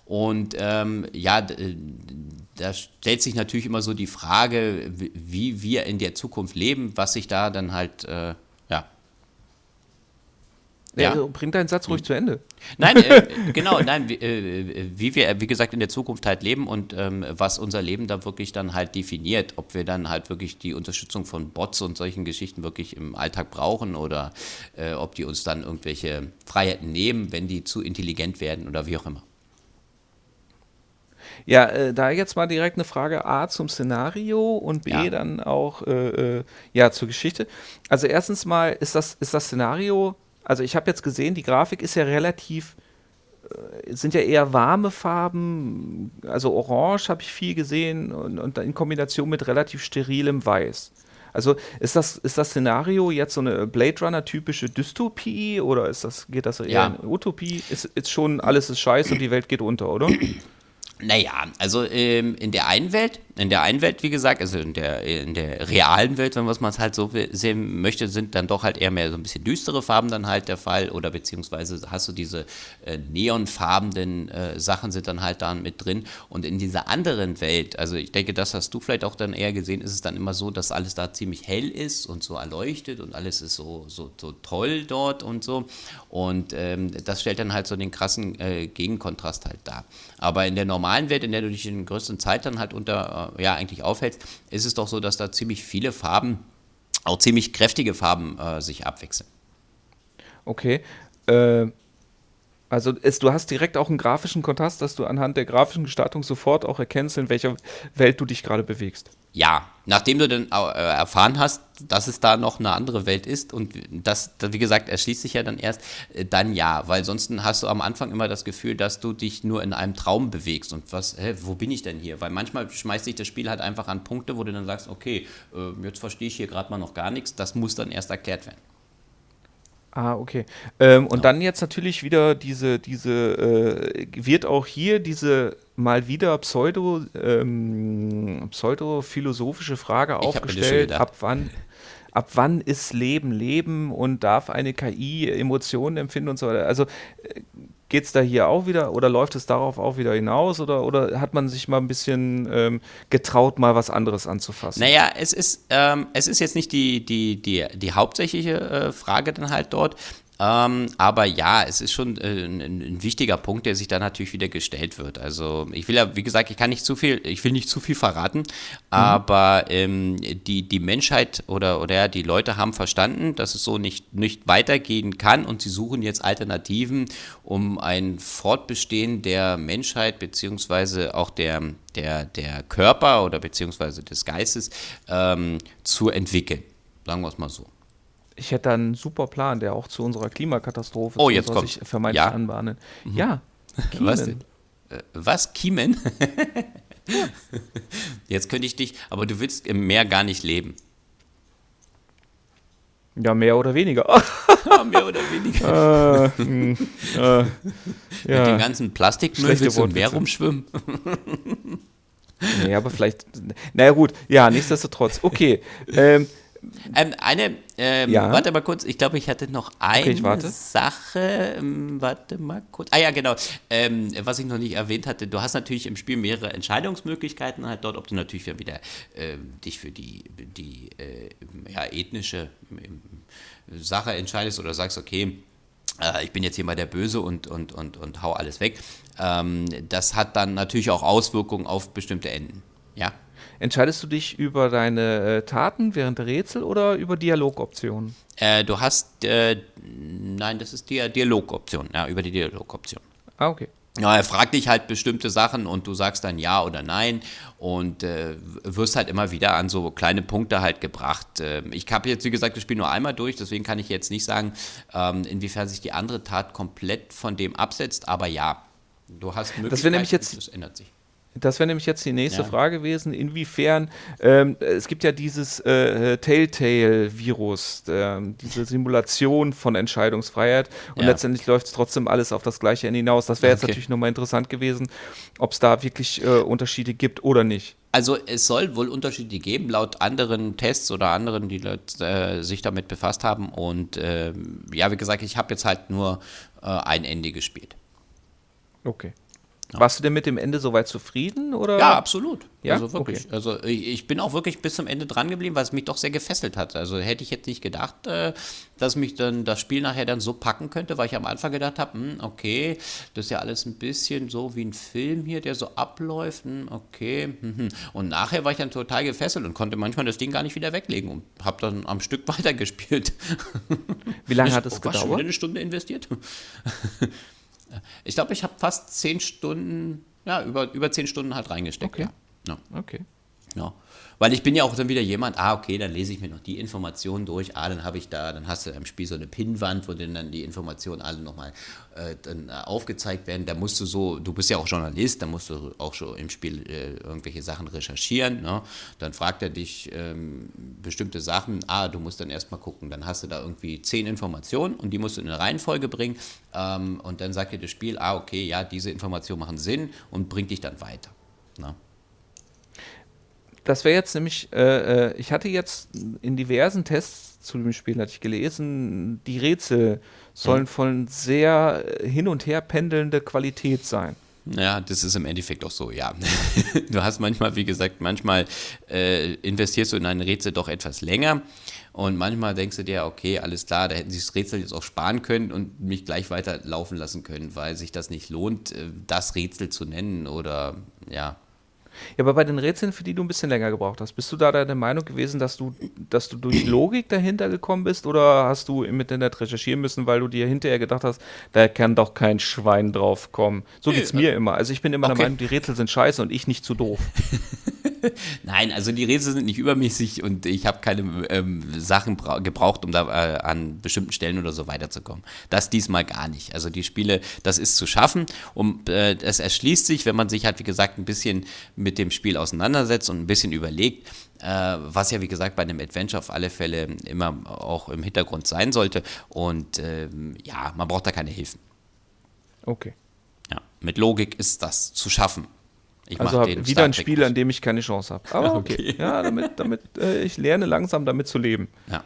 Und ähm, ja, äh, da stellt sich natürlich immer so die Frage, wie- wie wir in der Zukunft leben, was sich da dann halt, äh, ja, ja. Bring deinen Satz ruhig zu Ende. Nein, äh, genau, nein, wie, äh, wie wir, wie gesagt, in der Zukunft halt leben und ähm, was unser Leben da wirklich dann halt definiert, ob wir dann halt wirklich die Unterstützung von Bots und solchen Geschichten wirklich im Alltag brauchen oder äh, ob die uns dann irgendwelche Freiheiten nehmen, wenn die zu intelligent werden oder wie auch immer. Ja, äh, da jetzt mal direkt eine Frage A zum Szenario und B Ja. dann auch äh, äh, ja zur Geschichte. Also erstens mal ist das ist das Szenario, also ich habe jetzt gesehen, die Grafik ist ja relativ äh, sind ja eher warme Farben, also orange habe ich viel gesehen und, und in Kombination mit relativ sterilem Weiß. Also ist das, ist das Szenario jetzt so eine Blade Runner typische Dystopie oder ist das, geht das eher Ja. in Utopie? Ist, ist schon alles ist scheiße und die Welt geht unter, oder? Naja, also ähm, in der einen Welt, in der einen Welt, wie gesagt, also in der, in der realen Welt, wenn man es halt so sehen möchte, sind dann doch halt eher mehr so ein bisschen düstere Farben dann halt der Fall oder beziehungsweise hast du diese äh, neonfarbenen äh, Sachen sind dann halt da mit drin und in dieser anderen Welt, also ich denke, das hast du vielleicht auch dann eher gesehen, ist es dann immer so, dass alles da ziemlich hell ist und so erleuchtet und alles ist so, so, so toll dort und so und ähm, das stellt dann halt so den krassen äh, Gegenkontrast halt dar. Aber in der normalen Welt, in der du dich in größten Zeit dann halt unter, ja, eigentlich aufhältst, ist es doch so, dass da ziemlich viele Farben, auch ziemlich kräftige Farben äh, sich abwechseln. Okay. Äh, also es, du hast direkt auch einen grafischen Kontrast, dass du anhand der grafischen Gestaltung sofort auch erkennst, in welcher Welt du dich gerade bewegst. Ja, nachdem du dann äh, erfahren hast, dass es da noch eine andere Welt ist und das, wie gesagt, erschließt sich ja dann erst, äh, dann ja, weil sonst hast du am Anfang immer das Gefühl, dass du dich nur in einem Traum bewegst und was, hä, wo bin ich denn hier? Weil manchmal schmeißt sich das Spiel halt einfach an Punkte, wo du dann sagst, okay, äh, jetzt verstehe ich hier gerade mal noch gar nichts, das muss dann erst erklärt werden. Ah, okay. Ähm, und dann jetzt natürlich wieder diese, diese, äh, wird auch hier diese mal wieder Pseudo, ähm, pseudo-philosophische Frage aufgestellt, ab wann, ab wann ist Leben Leben und darf eine KI Emotionen empfinden und so weiter. Also geht es da hier auch wieder oder läuft es darauf auch wieder hinaus oder, oder hat man sich mal ein bisschen ähm, getraut, mal was anderes anzufassen? Naja, es ist, ähm, es ist jetzt nicht die, die, die, die hauptsächliche äh, Frage dann halt dort. Ähm, aber ja, es ist schon äh, ein, ein wichtiger Punkt, der sich da natürlich wieder gestellt wird. Also ich will ja, wie gesagt, ich kann nicht zu viel, ich will nicht zu viel verraten, aber ähm, die, die Menschheit oder, oder ja, die Leute haben verstanden, dass es so nicht, nicht weitergehen kann und sie suchen jetzt Alternativen, um ein Fortbestehen der Menschheit beziehungsweise auch der, der, der Körper oder beziehungsweise des Geistes ähm, zu entwickeln. Sagen wir es mal so. Ich hätte da einen super Plan, der auch zu unserer Klimakatastrophe Oh, jetzt kommt's. sich vermeintlich Ja. anbahnen. Ja. Was Kiemen. denn? Äh, was? Kiemen? Jetzt könnte ich dich, aber du willst im Meer gar nicht leben. Ja, mehr oder weniger. Mehr oder weniger. äh, hm, äh, Mit dem ja. ganzen Plastikmüll Schlechte willst du im Meer rumschwimmen? Nee, aber vielleicht. Naja, gut. Ja, nichtsdestotrotz. Okay. Ähm, Ähm, eine, ähm, Ja. warte mal kurz, ich glaube, ich hatte noch eine ich warte. Sache. Ähm, warte mal kurz. Ah ja, genau. Ähm, was ich noch nicht erwähnt hatte, du hast natürlich im Spiel mehrere Entscheidungsmöglichkeiten halt dort, ob du natürlich wieder ähm, dich für die, die äh, ja, ethnische ähm, Sache entscheidest oder sagst, okay, äh, ich bin jetzt hier mal der Böse und, und, und, und hau alles weg. Das hat dann natürlich auch Auswirkungen auf bestimmte Enden. Ja. Entscheidest du dich über deine äh, Taten während der Rätsel oder über Dialogoptionen? Äh, du hast, äh, nein, das ist die Dialogoption, ja, über die Dialogoption. Ah, okay. Ja, er fragt dich halt bestimmte Sachen und du sagst dann ja oder nein und äh, wirst halt immer wieder an so kleine Punkte halt gebracht. Äh, ich habe jetzt, wie gesagt, das Spiel nur einmal durch, deswegen kann ich jetzt nicht sagen, ähm, inwiefern sich die andere Tat komplett von dem absetzt, aber ja, du hast Möglichkeiten, Das nämlich jetzt- das ändert sich. Das wäre nämlich jetzt die nächste Ja. Frage gewesen. Inwiefern, ähm, es gibt ja dieses äh, Telltale-Virus, ähm, diese Simulation von Entscheidungsfreiheit und Ja. letztendlich läuft es trotzdem alles auf das Gleiche hinaus. Das wäre jetzt Okay. natürlich nochmal interessant gewesen, ob es da wirklich äh, Unterschiede gibt oder nicht. Also es soll wohl Unterschiede geben, laut anderen Tests oder anderen, die Leute, äh, sich damit befasst haben. Und ähm, ja, wie gesagt, ich habe jetzt halt nur äh, ein Ende gespielt. Okay. Warst du denn mit dem Ende soweit zufrieden? Oder? Ja, absolut. Ja? Also wirklich. Also ich, ich bin auch wirklich bis zum Ende dran geblieben, weil es mich doch sehr gefesselt hat. Also hätte ich jetzt nicht gedacht, äh, dass mich dann das Spiel nachher dann so packen könnte, weil ich am Anfang gedacht habe, hm, okay, das ist ja alles ein bisschen so wie ein Film hier, der so abläuft. Hm, okay. hm. Und nachher war ich dann total gefesselt und konnte manchmal das Ding gar nicht wieder weglegen und habe dann am Stück weitergespielt. Wie lange hat es Oh, was, schon wieder gedauert? eine Stunde investiert? ich glaube, ich habe fast zehn Stunden, ja, über, über zehn Stunden halt reingesteckt. Okay. Ja. Ja. Okay. Ja. Weil ich bin ja auch dann wieder jemand, ah, okay, dann lese ich mir noch die Informationen durch, ah, dann habe ich da, dann hast du im Spiel so eine Pinnwand, wo dann, die Informationen alle nochmal äh, äh, aufgezeigt werden. Da musst du so, du bist ja auch Journalist, da musst du auch schon im Spiel äh, irgendwelche Sachen recherchieren. Ne? Dann fragt er dich ähm, bestimmte Sachen, ah, du musst dann erstmal gucken. Dann hast du da irgendwie zehn Informationen und die musst du in eine Reihenfolge bringen. Ähm, und dann sagt dir das Spiel, ah, okay, ja, diese Informationen machen Sinn und bringt dich dann weiter. Ne? Das wäre jetzt nämlich, äh, äh, ich hatte jetzt in diversen Tests zu dem Spiel, hatte ich gelesen, die Rätsel sollen von sehr äh, hin und her pendelnde Qualität sein. Ja, das ist im Endeffekt auch so, ja. Du hast manchmal, wie gesagt, manchmal äh, investierst du in ein Rätsel doch etwas länger und manchmal denkst du dir, okay, alles klar, da hätten sie das Rätsel jetzt auch sparen können und mich gleich weiter laufen lassen können, weil sich das nicht lohnt, äh, das Rätsel zu nennen oder ja. Ja, aber bei den Rätseln, für die du ein bisschen länger gebraucht hast, bist du da der Meinung gewesen, dass du, dass du durch Logik dahinter gekommen bist oder hast du im Internet recherchieren müssen, weil du dir hinterher gedacht hast, da kann doch kein Schwein drauf kommen? So Nee, geht's mir immer. Also ich bin immer okay. der Meinung, die Rätsel sind scheiße und ich nicht zu doof. Nein, also die Rätsel sind nicht übermäßig und ich habe keine ähm, Sachen bra- gebraucht, um da äh, an bestimmten Stellen oder so weiterzukommen. Das diesmal gar nicht. Also die Spiele, das ist zu schaffen und äh, es erschließt sich, wenn man sich halt, wie gesagt, ein bisschen mit dem Spiel auseinandersetzt und ein bisschen überlegt, äh, was ja, wie gesagt, bei einem Adventure auf alle Fälle immer auch im Hintergrund sein sollte. Und ähm, ja, man braucht da keine Hilfen. Okay. Ja, mit Logik ist das zu schaffen. Ich Also mach hab den wieder ein Spiel, an dem ich keine Chance habe. Aber okay. Okay. Ja, damit, damit äh, ich lerne langsam damit zu leben. Ja.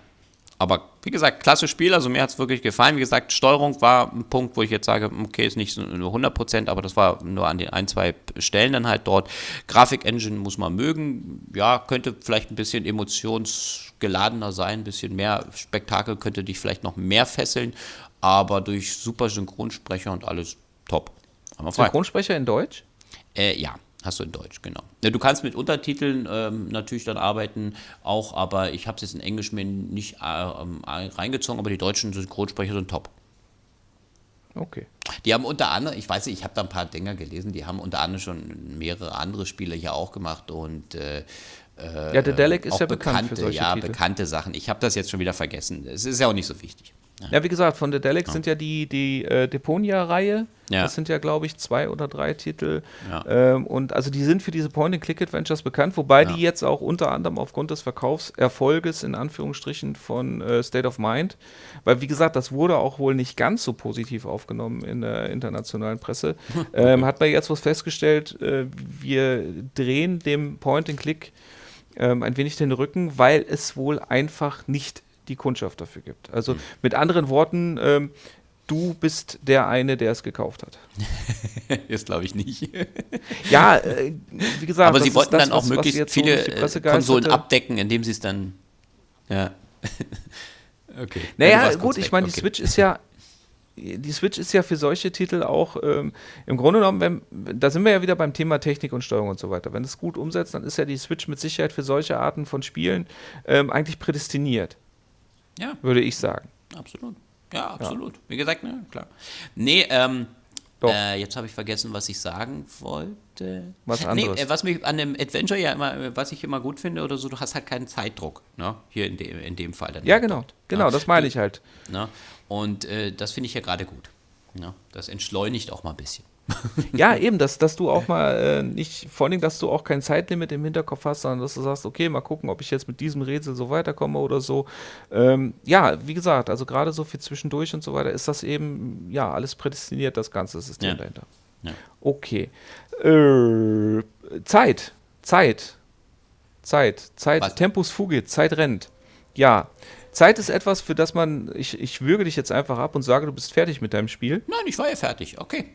Aber wie gesagt, klasse Spiel, also mir hat es wirklich gefallen. Wie gesagt, Steuerung war ein Punkt, wo ich jetzt sage, okay, ist nicht so nur 100%, aber das war nur an den ein, zwei Stellen dann halt dort. Grafik-Engine muss man mögen. Ja, könnte vielleicht ein bisschen emotionsgeladener sein, ein bisschen mehr Spektakel könnte dich vielleicht noch mehr fesseln, aber durch super Synchronsprecher und alles top. Synchronsprecher in Deutsch? Äh, ja, hast du in Deutsch, genau. Ja, du kannst mit Untertiteln ähm, natürlich dann arbeiten, auch, aber ich habe es jetzt in Englisch mir nicht äh, ähm, reingezogen, aber die deutschen Synchronsprecher sind top. Okay. Die haben unter anderem, ich weiß nicht, ich habe da ein paar Dinger gelesen, die haben unter anderem schon mehrere andere Spiele hier auch gemacht und äh, Ja, der Delic ist auch ja bekannt bekannte, für solche ja, Titel. bekannte Sachen. Ich habe das jetzt schon wieder vergessen. Es ist ja auch nicht so wichtig. Ja, wie gesagt, von Dedelic sind ja die, die äh, Deponia-Reihe. Ja. Das sind ja, glaube ich, zwei oder drei Titel. Ja. Ähm, und also die sind für diese Point-and-Click-Adventures bekannt, wobei Ja. die jetzt auch unter anderem aufgrund des Verkaufserfolges in Anführungsstrichen von äh, State of Mind, weil wie gesagt, das wurde auch wohl nicht ganz so positiv aufgenommen in der internationalen Presse, ähm, hat man jetzt was festgestellt, äh, wir drehen dem Point-and-Click ähm, ein wenig den Rücken, weil es wohl einfach nicht die Kundschaft dafür gibt. Also mit anderen Worten, ähm, du bist der eine, der es gekauft hat. Jetzt glaube ich nicht. Ja, äh, wie gesagt, Aber das sie wollten das, dann auch was- was möglichst so viele die äh, Konsolen geisterte. abdecken, indem sie es dann. Ja. okay. Ja, Naja, warst gut, kurz ich meine, die Okay. Switch ist ja, die Switch ist ja für solche Titel auch ähm, im Grunde genommen, wenn, da sind wir ja wieder beim Thema Technik und Steuerung und so weiter. Wenn es gut umsetzt, dann ist ja die Switch mit Sicherheit für solche Arten von Spielen ähm, eigentlich prädestiniert, Ja, würde ich sagen. absolut. Ja, absolut. Wie gesagt, ne, klar. Nee, ähm, äh, jetzt habe ich vergessen, was ich sagen wollte. Was anderes. Nee, äh, was mich an dem Adventure ja immer, äh, was ich immer gut finde oder so, du hast halt keinen Zeitdruck, ne? Hier in dem, in dem Fall. Ja, genau. dort, Genau, ne? das meine ich halt. Ne? Und äh, das finde ich ja gerade gut. Ne? Das entschleunigt auch mal ein bisschen. Ja, eben, dass, dass du auch mal äh, nicht, vor allem, dass du auch kein Zeitlimit im Hinterkopf hast, sondern dass du sagst, okay, mal gucken, ob ich jetzt mit diesem Rätsel so weiterkomme oder so. Ähm, ja, wie gesagt, also gerade so viel zwischendurch und so weiter ist das eben, ja, alles prädestiniert, das ganze System Ja. dahinter. Ja. Okay. Äh, Zeit, Zeit, Zeit, Zeit, Was? Tempus fugit, Zeit rennt. Ja, Zeit ist etwas, für das man, ich, ich würge dich jetzt einfach ab und sage, du bist fertig mit deinem Spiel. Nein, ich war ja fertig. Okay.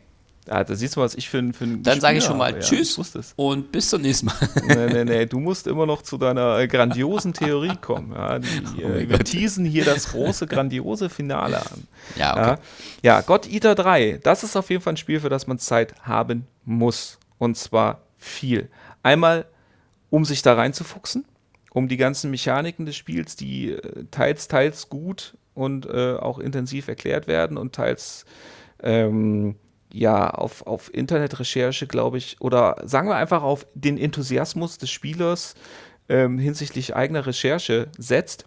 Ja, da siehst du, was ich für ein für ein Dann sage ich schon mal. Ja, Tschüss und bis zum nächsten Mal. Nee, nee, nee, du musst immer noch zu deiner äh, grandiosen Theorie kommen. Ja, die, Oh äh, wir teasen hier das große, grandiose Finale an. Ja, okay. Ja, ja God Eater 3, das ist auf jeden Fall ein Spiel, für das man Zeit haben muss. Und zwar viel. Einmal, um sich da reinzufuchsen, um die ganzen Mechaniken des Spiels, die äh, teils, teils gut und äh, auch intensiv erklärt werden und teils ähm, ja auf, auf Internetrecherche, glaube ich, oder sagen wir einfach auf den Enthusiasmus des Spielers ähm, hinsichtlich eigener Recherche setzt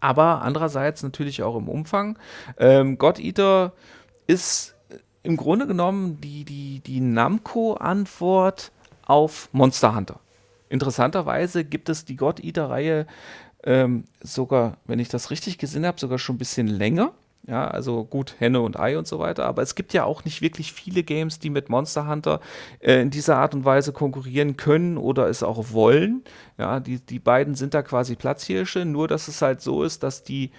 aber andererseits natürlich auch im Umfang. Ähm, God Eater ist im Grunde genommen die, die, die Namco-Antwort auf Monster Hunter. Interessanterweise gibt es die God Eater-Reihe ähm, sogar, wenn ich das richtig gesehen habe, sogar schon ein bisschen länger. Ja, also gut, Henne und Ei und so weiter. Aber es gibt ja auch nicht wirklich viele Games, die mit Monster Hunter äh, in dieser Art und Weise konkurrieren können oder es auch wollen. Ja, die, die beiden sind da quasi Platzhirsche, nur dass es halt so ist, dass die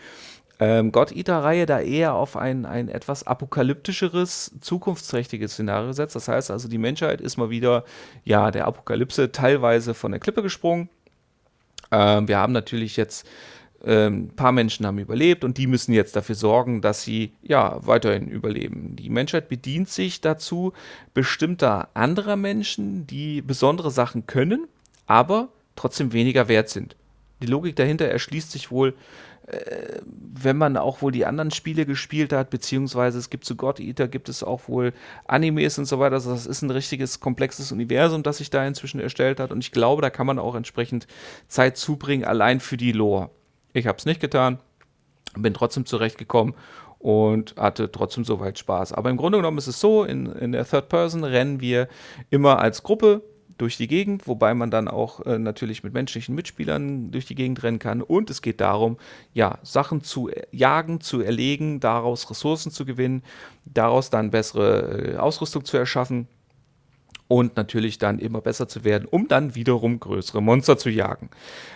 ähm, God Eater-Reihe da eher auf ein, ein etwas apokalyptischeres, zukunftsträchtiges Szenario setzt. Das heißt also, die Menschheit ist mal wieder, ja, der Apokalypse teilweise von der Klippe gesprungen. Ähm, wir haben natürlich jetzt ein paar Menschen haben überlebt und die müssen jetzt dafür sorgen, dass sie ja weiterhin überleben. Die Menschheit bedient sich dazu bestimmter anderer Menschen, die besondere Sachen können, aber trotzdem weniger wert sind. Die Logik dahinter erschließt sich wohl, äh, wenn man auch wohl die anderen Spiele gespielt hat, beziehungsweise es gibt zu God Eater, gibt es auch wohl Animes und so weiter. Also das ist ein richtiges komplexes Universum, das sich da inzwischen erstellt hat. Und ich glaube, da kann man auch entsprechend Zeit zubringen, allein für die Lore. Ich habe es nicht getan, bin trotzdem zurechtgekommen und hatte trotzdem soweit Spaß. Aber im Grunde genommen ist es so, in, in der Third Person rennen wir immer als Gruppe durch die Gegend, wobei man dann auch äh, natürlich mit menschlichen Mitspielern durch die Gegend rennen kann. Und es geht darum, ja, Sachen zu äh, jagen, zu erlegen, daraus Ressourcen zu gewinnen, daraus dann bessere äh, Ausrüstung zu erschaffen und natürlich dann immer besser zu werden, um dann wiederum größere Monster zu jagen.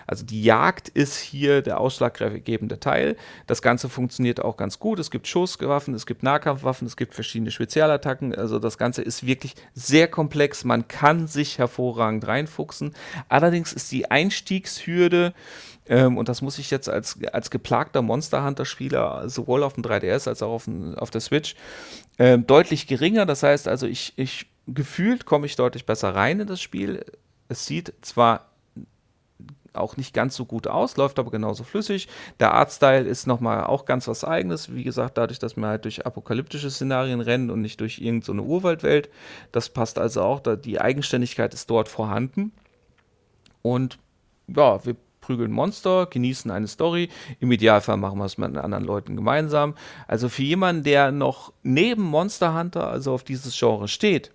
Also die Jagd ist hier der ausschlaggebende Teil. Das Ganze funktioniert auch ganz gut. Es gibt Schusswaffen, es gibt Nahkampfwaffen, es gibt verschiedene Spezialattacken. Also das Ganze ist wirklich sehr komplex. Man kann sich hervorragend reinfuchsen. Allerdings ist die Einstiegshürde ähm, und das muss ich jetzt als, als geplagter Monster Hunter-Spieler sowohl auf dem 3DS als auch auf, dem, auf der Switch ähm, deutlich geringer. Das heißt also, ich, ich gefühlt komme ich deutlich besser rein in das Spiel. Es sieht zwar auch nicht ganz so gut aus, läuft aber genauso flüssig. Der Artstyle ist nochmal auch ganz was eigenes. Wie gesagt, dadurch, dass wir halt durch apokalyptische Szenarien rennen und nicht durch irgendeine so Urwaldwelt. Das passt also auch, da die Eigenständigkeit ist dort vorhanden. Und ja, wir prügeln Monster, genießen eine Story. Im Idealfall machen wir es mit anderen Leuten gemeinsam. Also für jemanden, der noch neben Monster Hunter, also auf dieses Genre steht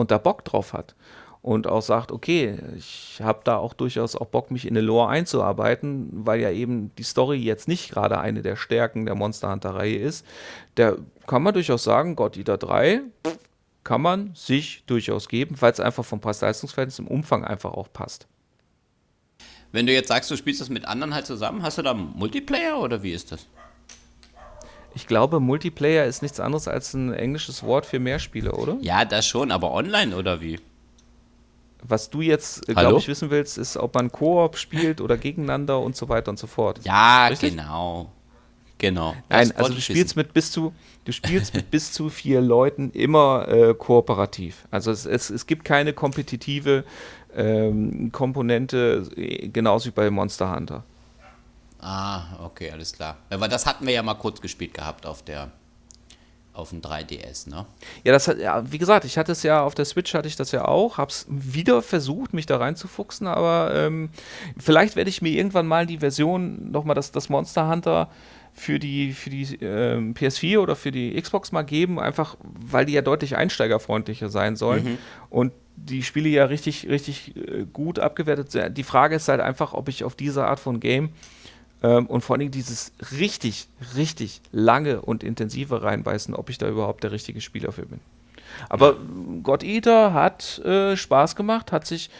und da Bock drauf hat und auch sagt, okay, ich habe da auch durchaus auch Bock, mich in eine Lore einzuarbeiten, weil ja eben die Story jetzt nicht gerade eine der Stärken der Monster Hunter-Reihe ist, der kann man durchaus sagen, God Eater 3 kann man sich durchaus geben, weil es einfach vom Preis-Leistungs-Verhältnis im Umfang einfach auch passt. Wenn du jetzt sagst, du spielst das mit anderen halt zusammen, hast du da Multiplayer oder wie ist das? Ich glaube, Multiplayer ist nichts anderes als ein englisches Wort für Mehrspieler, oder? Ja, das schon, aber online oder wie? Was du jetzt, Hallo? glaube ich, wissen willst, ist, ob man Koop spielt oder gegeneinander und so weiter und so fort. Ja, Richtig? genau. Genau. Nein, Das also du spielst wissen. mit bis zu du spielst mit bis zu vier Leuten immer äh, kooperativ. Also es, es, es gibt keine kompetitive ähm, Komponente, äh, genauso wie bei Monster Hunter. Ah, okay, alles klar. Aber das hatten wir ja mal kurz gespielt gehabt auf der auf dem 3DS, ne? Ja, das hat, ja, wie gesagt, ich hatte es ja auf der Switch hatte ich das ja auch, hab's wieder versucht, mich da reinzufuchsen, aber ähm, vielleicht werde ich mir irgendwann mal die Version nochmal das, das Monster Hunter für die, für die ähm, PS4 oder für die Xbox mal geben, einfach weil die ja deutlich einsteigerfreundlicher sein sollen und die Spiele ja richtig, richtig äh, gut abgewertet sind. Die Frage ist halt einfach, ob ich auf diese Art von Game ähm, und vor allen Dingen dieses richtig, richtig lange und intensive reinbeißen, ob ich da überhaupt der richtige Spieler für bin. Aber God Eater hat äh, Spaß gemacht, hat sich,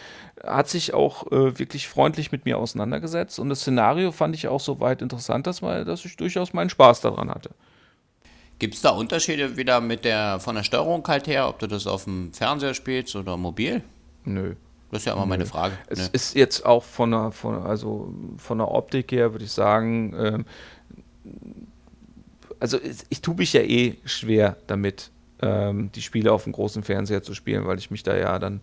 hat sich auch äh, wirklich freundlich mit mir auseinandergesetzt und das Szenario fand ich auch soweit interessant, dass, mal, dass ich durchaus meinen Spaß daran hatte. Gibt es da Unterschiede wieder mit der von der Steuerung halt her, ob du das auf dem Fernseher spielst oder mobil? Nö. Das ist ja immer meine Frage. Es ne? ist jetzt auch von der, von, also von der Optik her, würde ich sagen, ähm, also es- ich tue mich ja eh schwer damit, ähm, die Spiele auf dem großen Fernseher zu spielen, weil ich mich da ja dann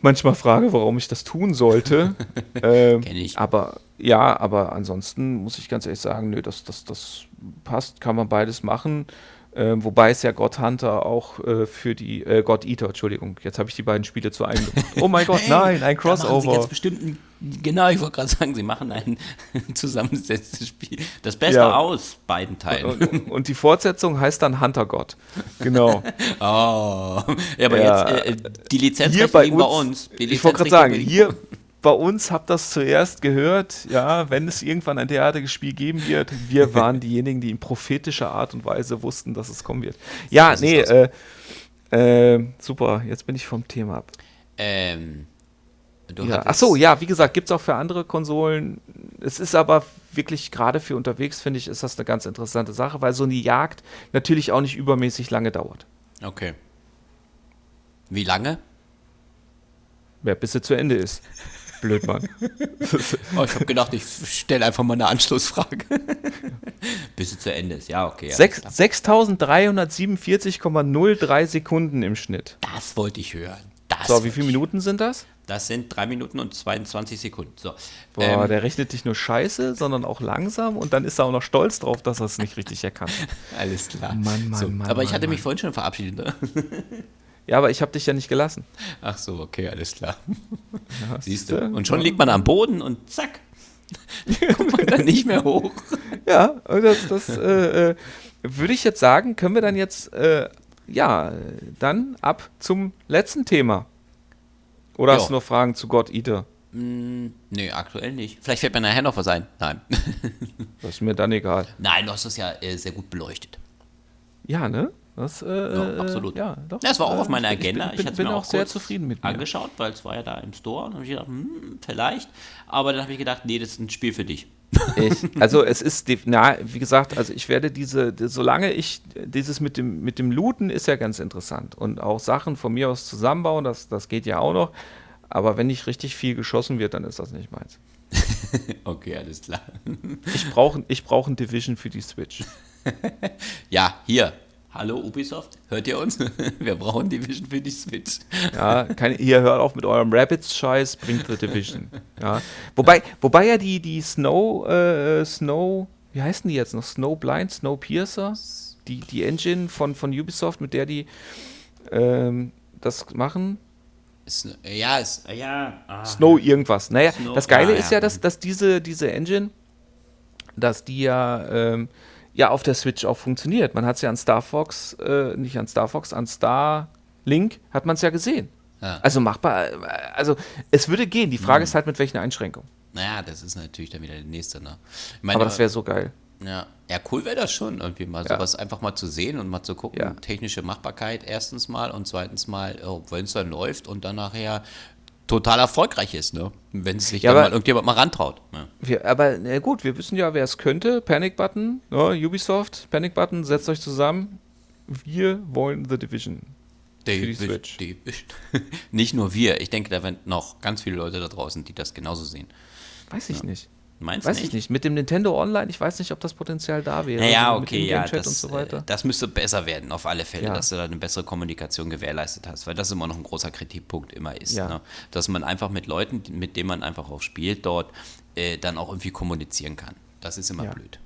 manchmal frage, warum ich das tun sollte. ähm, Kenn ich. Aber ja, aber ansonsten muss ich ganz ehrlich sagen, nö, das, das, das passt, kann man beides machen. Ähm, wobei es ja God Hunter auch äh, für die, äh, God Eater, Entschuldigung, jetzt habe ich die beiden Spiele zu einem. Oh mein Gott, nein, ein Da machen Sie Crossover. jetzt bestimmt ein, genau, ich wollte gerade sagen, Sie machen ein zusammengesetztes Spiel. Das Beste Ja. aus beiden Teilen. Und, und die Fortsetzung heißt dann Hunter God. Genau. Oh, ja, aber Ja. jetzt, äh, die Lizenz hier bei liegen uns, bei uns. Ich wollte gerade sagen, hier bei uns habt das zuerst gehört, ja, wenn es irgendwann ein derartiges Spiel geben wird, wir waren diejenigen, die in prophetischer Art und Weise wussten, dass es kommen wird. Ja, So nee, äh, äh, super, jetzt bin ich vom Thema ab. Ähm, du Ja. hattest- Ach so, ja, wie gesagt, gibt es auch für andere Konsolen. Es ist aber wirklich gerade für unterwegs, finde ich, ist das eine ganz interessante Sache, weil so eine Jagd natürlich auch nicht übermäßig lange dauert. Okay. Wie lange? Ja, bis sie zu Ende ist. Blöd, Mann. Oh, ich habe gedacht, ich stelle einfach mal eine Anschlussfrage. Bis sie zu Ende ist. Ja, okay. alles Sechs- klar. 6347,03 Sekunden im Schnitt. Das wollte ich hören. Das So, wie viele ich- Minuten sind das? Das sind 3 Minuten und 22 Sekunden. So. Boah, Ähm, der rechnet nicht nur scheiße, sondern auch langsam und dann ist er auch noch stolz drauf, dass er es nicht richtig erkannt hat. alles klar. Mann, Mann, so, Mann, aber ich Mann, hatte mich Mann. vorhin schon verabschiedet. Ne? Ja, aber ich habe dich ja nicht gelassen. Ach so, okay, alles klar. Ja, Siehst du? Und schon liegt man am Boden und zack. Kommt man dann nicht mehr hoch. Ja, das, das äh, äh, würde ich jetzt sagen, können wir dann jetzt, äh, ja, dann ab zum letzten Thema. Oder Ja. hast du noch Fragen zu God Eater? Mm, nee, aktuell nicht. Vielleicht fällt mir nachher noch was ein. Nein. Das ist mir dann egal. Nein, du hast das ja äh, sehr gut beleuchtet. Ja, ne? Das, äh, Ja, äh, absolut. Ja, doch. Das war auch Äh, auf meiner ich bin- Agenda. Bin, ich hatte bin mir auch sehr zufrieden mit mir. angeschaut, weil es war ja da im Store. Und habe ich gedacht, hm, vielleicht. Aber dann habe ich gedacht, nee, das ist ein Spiel für dich. Ich, also es ist, na, wie gesagt, also ich werde diese, die- solange ich, dieses mit dem, mit dem Looten ist ja ganz interessant und auch Sachen von mir aus zusammenbauen, das, das geht ja auch noch, aber wenn nicht richtig viel geschossen wird, dann ist das nicht meins. Okay, alles klar. Ich brauche ich brauch ein Division für die Switch. Ja, hier. Hallo Ubisoft, hört ihr uns? Wir brauchen Division für die Switch. Ja, keine, hier hört auf mit eurem Rabbits-Scheiß, bringt The Division. Ja. Wobei, wobei ja die, die Snow, äh, Snow, wie heißen die jetzt noch? Snowblind, Snowpiercer? Die, die Engine von, von Ubisoft, mit der die ähm, das machen. Ja, ist, ja. Ah. Snow irgendwas. Naja, Snow- das Geile ja, ist ja. ja, dass, dass diese, diese Engine, dass die ja, ähm, ja auf der Switch auch funktioniert. Man hat es ja an Star Fox, äh, nicht an Star Fox, an Starlink hat man es ja gesehen. Ja. Also machbar, äh, also es würde gehen. Die Mhm. Frage ist halt, mit welchen Einschränkungen. Naja, das ist natürlich dann wieder der nächste, ne? Ich meine, Aber das wäre so geil. ja, ja, cool wäre das schon, irgendwie mal Ja. sowas einfach mal zu sehen und mal zu gucken. Ja. Technische Machbarkeit erstens mal und zweitens mal, wenn es dann läuft und dann nachher total erfolgreich ist, ne? Wenn sich Ja, mal irgendjemand mal rantraut. Ne? Wir, aber na gut, wir wissen ja, wer es könnte. Panic Button, ne, Ubisoft, Panic Button, setzt euch zusammen. Wir wollen The Division. Die, Für die Switch. Die, Nicht nur wir, ich denke, da sind noch ganz viele Leute da draußen, die das genauso sehen. Weiß ich nicht. Meinst Weiß nicht? ich nicht. Mit dem Nintendo Online, ich weiß nicht, ob das Potenzial da wäre. Naja, Also okay, ja, das, so äh, das müsste besser werden, auf alle Fälle, Ja. dass du da eine bessere Kommunikation gewährleistet hast, weil das immer noch ein großer Kritikpunkt immer ist. Ja. Ne? Dass man einfach mit Leuten, mit denen man einfach auch spielt dort, äh, dann auch irgendwie kommunizieren kann. Das ist immer Ja. blöd.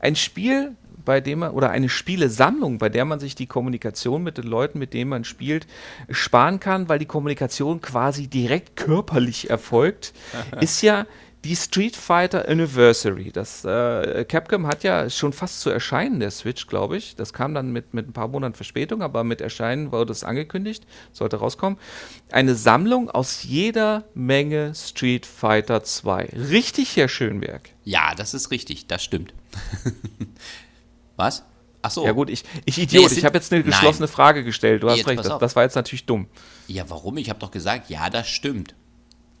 Ein Spiel, bei dem man, oder eine Spielesammlung, bei der man sich die Kommunikation mit den Leuten, mit denen man spielt, sparen kann, weil die Kommunikation quasi direkt körperlich erfolgt, ist ja die Street Fighter Anniversary. Das äh, Capcom hat ja schon fast zu erscheinen der Switch, glaube ich. Das kam dann mit, mit ein paar Monaten Verspätung, aber mit Erscheinen wurde das angekündigt, sollte rauskommen. Eine Sammlung aus jeder Menge Street Fighter 2. Richtig, Herr Schönberg. ja, das ist richtig, das stimmt. Was? Ach so. Ja gut, ich, ich Nee, Idiot, es ich habe jetzt eine Nein. geschlossene Frage gestellt. Du hast Jetzt recht, das, das war jetzt natürlich dumm. Ja, warum? Ich habe doch gesagt, ja, das stimmt.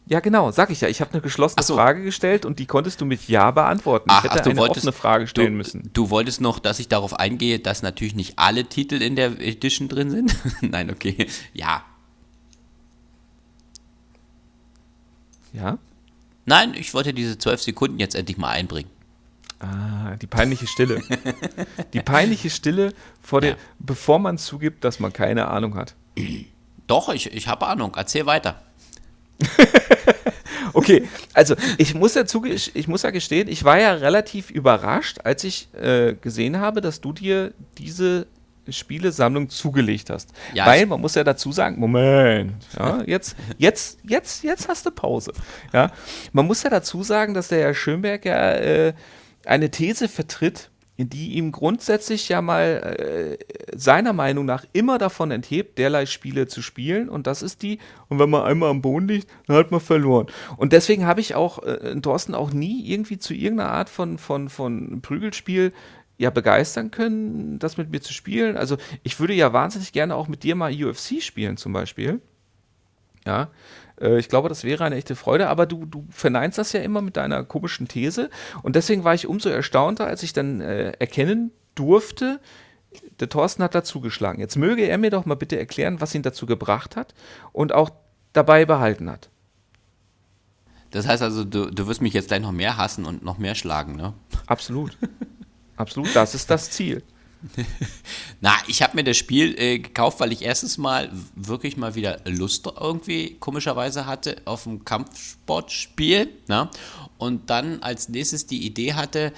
Ja genau, sag ich ja. Ich habe eine geschlossene so. Frage gestellt und die konntest du mit Ja beantworten. Ach, ich hätte ach, du eine wolltest- offene Frage stellen du, müssen. Du wolltest noch, dass ich darauf eingehe, dass natürlich nicht alle Titel in der Edition drin sind? Nein, okay. Ja. Ja? Nein, ich wollte diese zwölf Sekunden jetzt endlich mal einbringen. Ah, die peinliche Stille. die peinliche Stille, vor der, Ja. bevor man zugibt, dass man keine Ahnung hat. Doch, ich, ich habe Ahnung. Erzähl weiter. Okay, also ich muss, ja zuge- ich muss ja gestehen, ich war ja relativ überrascht, als ich äh, gesehen habe, dass du dir diese Spielesammlung zugelegt hast. Ja, Weil ich- man muss ja dazu sagen, Moment, ja, jetzt, jetzt, jetzt, jetzt hast du Pause. Ja, man muss ja dazu sagen, dass der Herr Schönberg ja äh, eine These vertritt, die ihm grundsätzlich ja mal äh, seiner Meinung nach immer davon enthebt, derlei Spiele zu spielen. Und das ist die, und wenn man einmal am Boden liegt, dann hat man verloren. Und deswegen habe ich auch äh, Thorsten auch nie irgendwie zu irgendeiner Art von, von, von Prügelspiel ja begeistern können, das mit mir zu spielen. Also ich würde ja wahnsinnig gerne auch mit dir mal UFC spielen zum Beispiel. Ja, äh, ich glaube, das wäre eine echte Freude, aber du, du verneinst das ja immer mit deiner komischen These und deswegen war ich umso erstaunter, als ich dann äh, erkennen durfte, der Thorsten hat dazu geschlagen. Jetzt möge er mir doch mal bitte erklären, was ihn dazu gebracht hat und auch dabei behalten hat. Das heißt also, du, du wirst mich jetzt gleich noch mehr hassen und noch mehr schlagen, ne? Absolut. Absolut, das ist das Ziel. Na, ich habe mir das Spiel äh, gekauft, weil ich erstens mal wirklich mal wieder Lust irgendwie komischerweise hatte auf ein Kampfsportspiel. Ne? Und dann als nächstes die Idee hatte,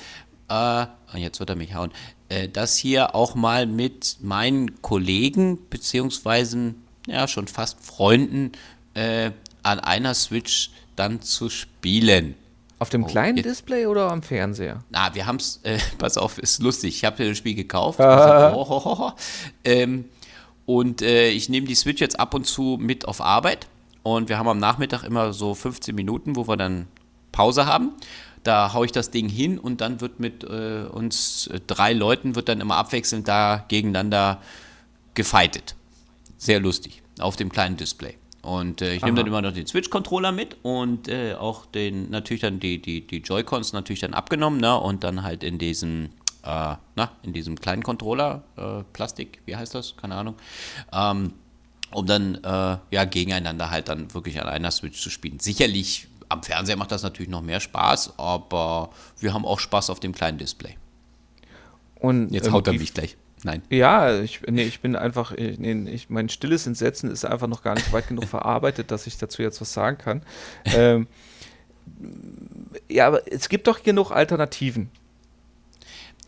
äh, jetzt wird er mich hauen, äh, das hier auch mal mit meinen Kollegen, beziehungsweise ja schon fast Freunden äh, an einer Switch dann zu spielen. Auf dem Oh, kleinen jetzt- Display oder am Fernseher? Na, wir haben es, äh, pass auf, ist lustig. Ich habe das Spiel gekauft. Sag, oh, ho. Ähm, und äh, ich nehme die Switch jetzt ab und zu mit auf Arbeit. Und wir haben am Nachmittag immer so 15 Minuten, wo wir dann Pause haben. Da haue ich das Ding hin und dann wird mit äh, uns drei Leuten wird dann immer abwechselnd da gegeneinander gefightet. Sehr lustig. Auf dem kleinen Display. Und äh, ich nehme dann immer noch den Switch-Controller mit und äh, auch den, natürlich dann die, die, die Joy-Cons natürlich dann abgenommen, ne? Und dann halt in diesem, äh, na, in diesem kleinen Controller, äh, Plastik, wie heißt das? Keine Ahnung. Ähm, um dann äh, ja gegeneinander halt dann wirklich an einer Switch zu spielen. Sicherlich am Fernseher macht das natürlich noch mehr Spaß, aber wir haben auch Spaß auf dem kleinen Display. Und, Jetzt ähm, haut er wie- mich gleich. Nein. Ja, ich, nee, ich bin einfach, nee, ich, mein stilles Entsetzen ist einfach noch gar nicht weit genug verarbeitet, dass ich dazu jetzt was sagen kann. Ähm, ja, aber es gibt doch genug Alternativen.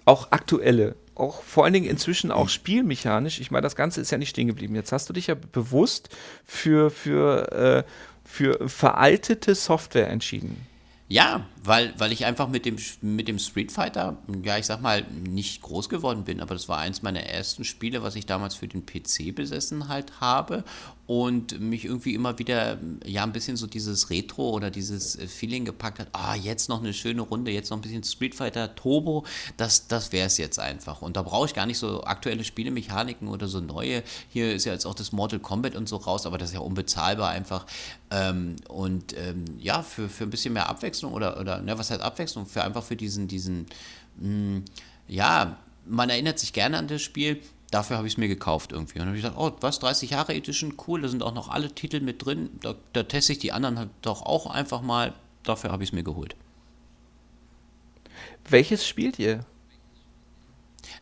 Auch aktuelle. Auch vor allen Dingen inzwischen auch spielmechanisch. Ich meine, das Ganze ist ja nicht stehen geblieben. Jetzt hast du dich ja bewusst für, für, äh, für veraltete Software entschieden. Ja, weil, weil ich einfach mit dem, mit dem Street Fighter, ja, ich sag mal, nicht groß geworden bin, aber das war eins meiner ersten Spiele, was ich damals für den PC besessen halt habe und mich irgendwie immer wieder, ja, ein bisschen so dieses Retro oder dieses äh, Feeling gepackt hat, ah, jetzt noch eine schöne Runde, jetzt noch ein bisschen Street Fighter Turbo, das, das wäre es jetzt einfach. Und da brauche ich gar nicht so aktuelle Spielemechaniken oder so neue. Hier ist ja jetzt auch das Mortal Kombat und so raus, aber das ist ja unbezahlbar einfach. Ähm, und ähm, ja, für, für ein bisschen mehr Abwechslung oder, oder ne, was heißt Abwechslung? Für einfach für diesen, diesen, mh, ja, man erinnert sich gerne an das Spiel. Dafür habe ich es mir gekauft irgendwie. Und dann habe ich gedacht, oh, was, 30 Jahre Edition, cool, da sind auch noch alle Titel mit drin. Da, da teste ich die anderen halt doch auch einfach mal. Dafür habe ich es mir geholt. welches spielt ihr?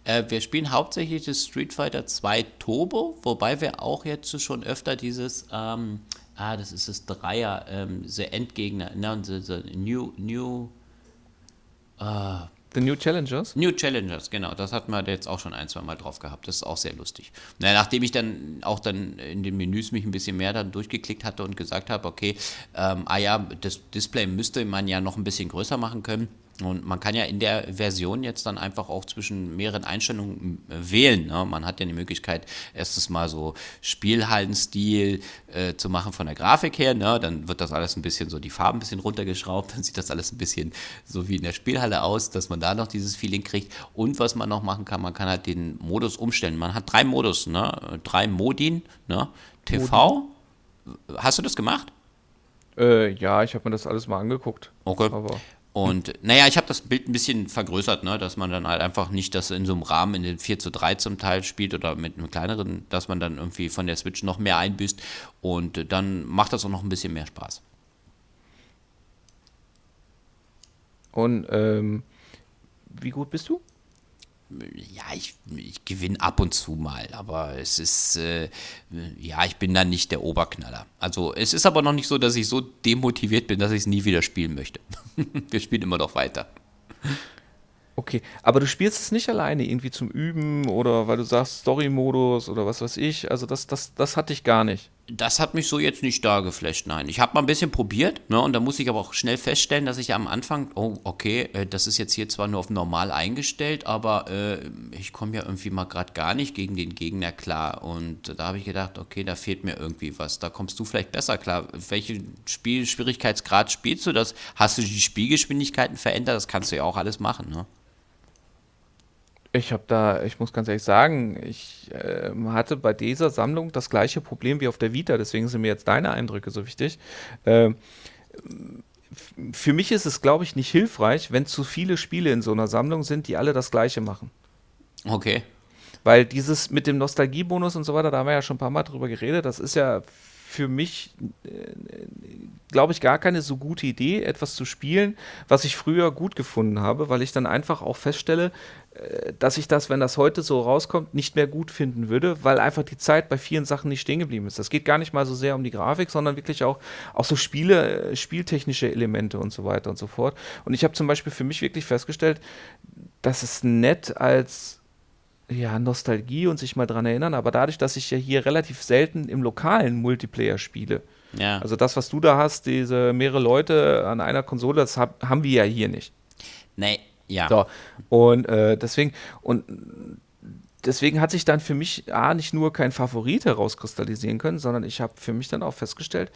Äh, wir spielen hauptsächlich das Street Fighter 2 Turbo, wobei wir auch jetzt schon öfter dieses, ähm, ah, das ist das Dreier, ähm, The Endgegner, ne, the, the New, New, äh, The New Challengers? New Challengers, genau. Das hatten wir jetzt auch schon ein, zwei Mal drauf gehabt. Das ist auch sehr lustig. Na, nachdem ich dann auch dann in den Menüs mich ein bisschen mehr dann durchgeklickt hatte und gesagt habe, okay, ähm, ah ja, das Display müsste man ja noch ein bisschen größer machen können und man kann ja in der Version jetzt dann einfach auch zwischen mehreren Einstellungen äh, wählen. Ne? Man hat ja die Möglichkeit, erstes mal so Spielhallenstil äh, zu machen von der Grafik her. Ne? Dann wird das alles ein bisschen so, die Farben ein bisschen runtergeschraubt. Dann sieht das alles ein bisschen so wie in der Spielhalle aus, dass man da noch dieses Feeling kriegt. Und was man noch machen kann, man kann halt den Modus umstellen. Man hat drei Modus, ne? drei Modin. Ne? TV. Hast du das gemacht? Äh, ja, ich habe mir das alles mal angeguckt. Okay. Aber und naja, ich habe das Bild ein bisschen vergrößert, ne, dass man dann halt einfach nicht das in so einem Rahmen in den 4 zu 3 zum Teil spielt oder mit einem kleineren, dass man dann irgendwie von der Switch noch mehr einbüßt und dann macht das auch noch ein bisschen mehr Spaß. Und ähm, wie gut bist du? Ja, ich, ich gewinne ab und zu mal, aber es ist, äh, ja, ich bin dann nicht der Oberknaller. Also es ist aber noch nicht so, dass ich so demotiviert bin, dass ich es nie wieder spielen möchte. Wir spielen immer noch weiter. Okay, aber du spielst es nicht alleine irgendwie zum Üben oder weil du sagst Story-Modus oder was weiß ich. Also das, das, das hatte ich gar nicht. Das hat mich so jetzt nicht da geflasht, nein. Ich habe mal ein bisschen probiert, ne, und da muss ich aber auch schnell feststellen, dass ich am Anfang, oh, okay, äh, das ist jetzt hier zwar nur auf normal eingestellt, aber äh, ich komme ja irgendwie mal gerade gar nicht gegen den Gegner klar. Und da habe ich gedacht, okay, da fehlt mir irgendwie was. Da kommst du vielleicht besser klar. Welchen Spielschwierigkeitsgrad spielst du das? Hast du die Spielgeschwindigkeiten verändert? Das kannst du ja auch alles machen, ne? Ich habe da, ich muss ganz ehrlich sagen, ich äh, hatte bei dieser Sammlung das gleiche Problem wie auf der Vita, deswegen sind mir jetzt deine Eindrücke so wichtig. Äh, für mich ist es, glaube ich, nicht hilfreich, wenn zu viele Spiele in so einer Sammlung sind, die alle das gleiche machen. Okay. Weil dieses mit dem Nostalgiebonus und so weiter, da haben wir ja schon ein paar Mal drüber geredet, das ist ja für mich, äh, glaube ich, gar keine so gute Idee, etwas zu spielen, was ich früher gut gefunden habe, weil ich dann einfach auch feststelle, äh, dass ich das, wenn das heute so rauskommt, nicht mehr gut finden würde, weil einfach die Zeit bei vielen Sachen nicht stehen geblieben ist. Das geht gar nicht mal so sehr um die Grafik, sondern wirklich auch, auch so Spiele, äh, spieltechnische Elemente und so weiter und so fort. Und ich habe zum Beispiel für mich wirklich festgestellt, dass es nett als ja, Nostalgie und sich mal dran erinnern, aber dadurch, dass ich ja hier relativ selten im lokalen Multiplayer spiele, ja. also das, was du da hast, diese mehrere Leute an einer Konsole, das hab, haben wir ja hier nicht. Nee, ja. So, und äh, deswegen, und deswegen hat sich dann für mich A, nicht nur kein Favorit herauskristallisieren können, sondern ich habe für mich dann auch festgestellt,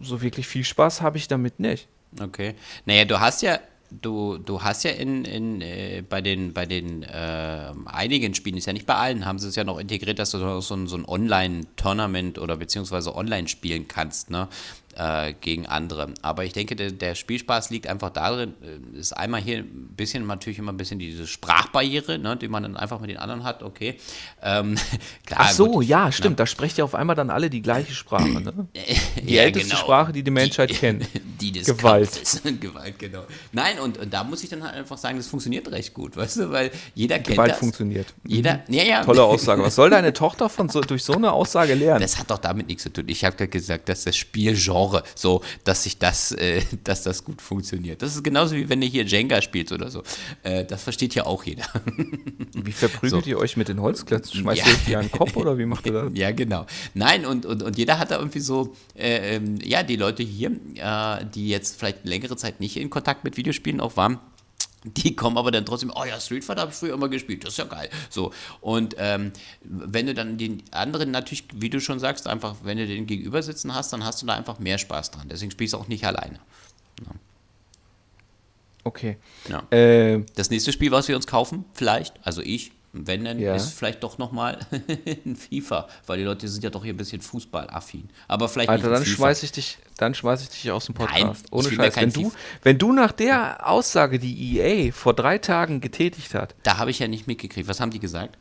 so wirklich viel Spaß habe ich damit nicht. Okay. Naja, du hast ja du, du hast ja in, in, äh, bei den, bei den äh, einigen Spielen, ist ja nicht bei allen, haben sie es ja noch integriert, dass du so ein, so ein Online-Tournament oder beziehungsweise online spielen kannst. Ne? Äh, gegen andere. Aber ich denke, der, der, Spielspaß liegt einfach darin, äh, ist einmal hier ein bisschen natürlich immer ein bisschen diese Sprachbarriere, ne, die man dann einfach mit den anderen hat, okay. Ähm, klar, Ach so, gut, ja, stimmt, na, da sprecht ja auf einmal dann alle die gleiche Sprache, ne? Die ja, älteste genau. Sprache, die die Menschheit die, kennt. Die des Gewalt. Gewalt, genau. Nein, und, und, da muss ich dann halt einfach sagen, das funktioniert recht gut, weißt du, weil jeder kennt Gewalt das. funktioniert. Jeder, mhm. ja, ja. Tolle Aussage. Was soll deine Tochter von so, durch so eine Aussage lernen? Das hat doch damit nichts zu tun. Ich habe gesagt, dass das Spielgenre Genre, so, dass sich das, äh, dass das gut funktioniert. Das ist genauso wie wenn ihr hier Jenga spielt oder so. Äh, das versteht ja auch jeder. wie verprügelt so. ihr euch mit den Holzklötzen? Schmeißt ja. ihr euch die an den Kopf oder wie macht ihr das? Ja, genau. Nein, und, und, und jeder hat da irgendwie so, äh, ähm, ja, die Leute hier, äh, die jetzt vielleicht längere Zeit nicht in Kontakt mit Videospielen auch waren, die kommen aber dann trotzdem, oh ja, Street Fighter habe ich früher immer gespielt, das ist ja geil. So. Und ähm, wenn du dann den anderen natürlich, wie du schon sagst, einfach, wenn du den gegenüber sitzen hast, dann hast du da einfach mehr Spaß dran. Deswegen spielst du auch nicht alleine. Ja. Okay. Ja. Äh, das nächste Spiel, was wir uns kaufen, vielleicht, also ich, wenn dann ja. ist vielleicht doch nochmal ein FIFA, weil die Leute sind ja doch hier ein bisschen fußballaffin. Aber vielleicht Alter, dann schmeiß ich dich, dann schmeiß ich dich aus dem Podcast. Nein, Ohne Scheiß. Wenn du, wenn du nach der Aussage, die EA vor drei Tagen getätigt hat. Da habe ich ja nicht mitgekriegt. Was haben die gesagt?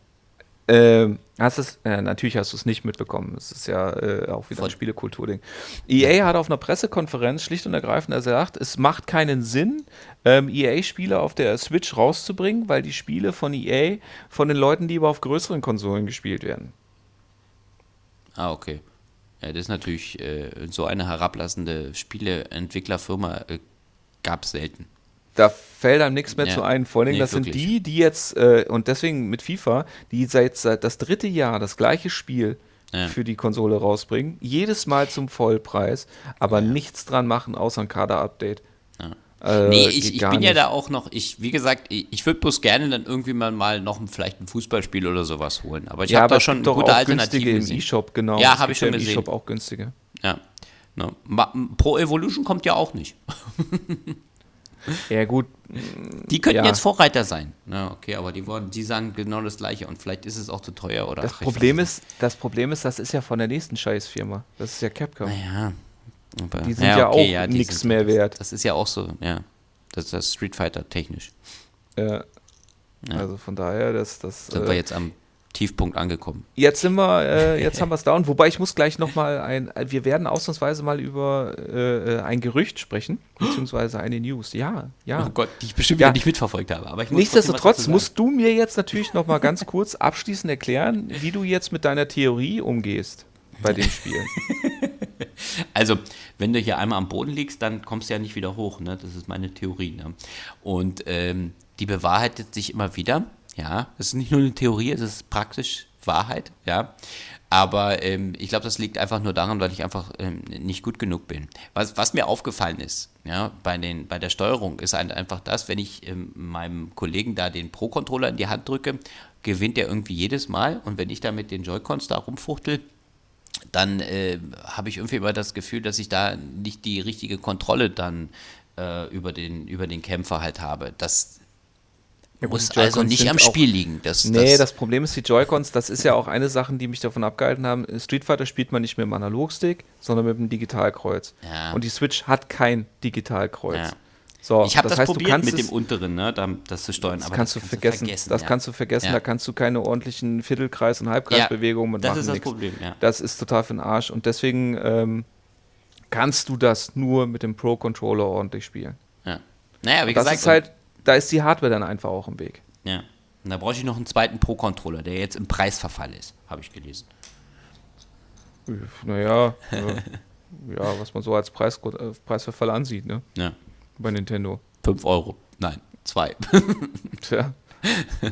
Ähm, hast es, äh, natürlich hast du es nicht mitbekommen. Es ist ja äh, auch wieder ein Von- Spielekultur-Ding. EA hat auf einer Pressekonferenz schlicht und ergreifend gesagt, es macht keinen Sinn, ähm, EA-Spiele auf der Switch rauszubringen, weil die Spiele von EA von den Leuten lieber auf größeren Konsolen gespielt werden. Ah, okay. Ja, das ist natürlich äh, so eine herablassende Spieleentwicklerfirma äh, gab es selten. Da fällt einem nichts mehr Ja, zu ein. Vor allen Dingen, nee, das sind wirklich. die, die jetzt, äh, und deswegen mit FIFA, die seit, seit das dritte Jahr das gleiche Spiel Ja. für die Konsole rausbringen, jedes Mal zum Vollpreis, aber nichts dran machen, außer ein Kader-Update. Äh, nee, ich, ich bin ja nicht. da auch noch, ich, wie gesagt, ich, ich würde bloß gerne dann irgendwie mal, mal noch ein, vielleicht ein Fußballspiel oder sowas holen. Aber ich ja, habe da schon doch gute auch günstige Alternativen im. E-Shop, genau. Ja, Es hab gibt ich schon im gesehen. E-Shop auch günstige. Ja. Ne? Ma- Pro Evolution kommt ja auch nicht. Ja, gut. Die könnten Ja. jetzt Vorreiter sein. Ja, okay, aber die, wollen, die sagen genau das Gleiche und vielleicht ist es auch zu teuer oder Das ach, Problem ist, das Problem ist, das ist ja von der nächsten Scheißfirma. Das ist ja Capcom. Ja. Aber, Die sind ja auch die nix sind- mehr wert. Das ist ja auch so, ja. Das ist das Street Fighter technisch. Ja. Also von daher, das, das. Sind äh, wir jetzt am Tiefpunkt angekommen. Jetzt sind wir, äh, jetzt haben wir es down. Wobei ich muss gleich noch mal ein, wir werden ausnahmsweise mal über äh, ein Gerücht sprechen, beziehungsweise eine News. Ja, ja. Oh Gott, die ich bestimmt Ja. nicht mitverfolgt habe. Aber ich muss Nichtsdestotrotz musst du mir jetzt natürlich noch mal ganz kurz abschließend erklären, wie du jetzt mit deiner Theorie umgehst bei dem Spiel. Also, wenn du hier einmal am Boden liegst, dann kommst du ja nicht wieder hoch. Ne? Das ist meine Theorie. Ne? Und ähm, die bewahrheitet sich immer wieder. Ja, es ist nicht nur eine Theorie, es ist praktisch Wahrheit. Ja, aber ähm, ich glaube, das liegt einfach nur daran, weil ich einfach ähm, nicht gut genug bin. Was, was mir aufgefallen ist, ja, bei, den, bei der Steuerung, ist halt einfach das, wenn ich ähm, meinem Kollegen da den Pro-Controller in die Hand drücke, gewinnt er irgendwie jedes Mal. Und wenn ich da mit den Joy-Cons da rumfuchtel, dann äh, habe ich irgendwie immer das Gefühl, dass ich da nicht die richtige Kontrolle dann äh, über, den, über den Kämpfer halt habe. Das Ja, muss also nicht am Spiel liegen. Das, Nee, das, das Problem ist, die Joy-Cons, das ist ja auch eine Sache, die mich davon abgehalten haben. Street Fighter spielt man nicht mit dem Analogstick, sondern mit dem Digitalkreuz. Ja. Und die Switch hat kein Digitalkreuz. Ja. So, ich habe das, heißt, du probiert kannst mit dem unteren, ne, da, das zu steuern. Das aber kannst, das du vergessen. das ja. kannst du vergessen. Ja. Da kannst du keine ordentlichen Viertelkreis- und Halbkreisbewegungen mit das machen. ist das nix. Problem, ja. Das ist total für den Arsch. Und deswegen ähm, kannst du das nur mit dem Pro-Controller ordentlich spielen. ja. Naja, wie das gesagt, ist halt, da ist die Hardware dann einfach auch im Weg. ja. Und da brauche ich noch einen zweiten Pro-Controller, der jetzt im Preisverfall ist, habe ich gelesen. Naja, äh, ja, was man so als Preis, äh, Preisverfall ansieht, ne? Ja. Bei Nintendo. 5 Euro. Nein, 2. Tja.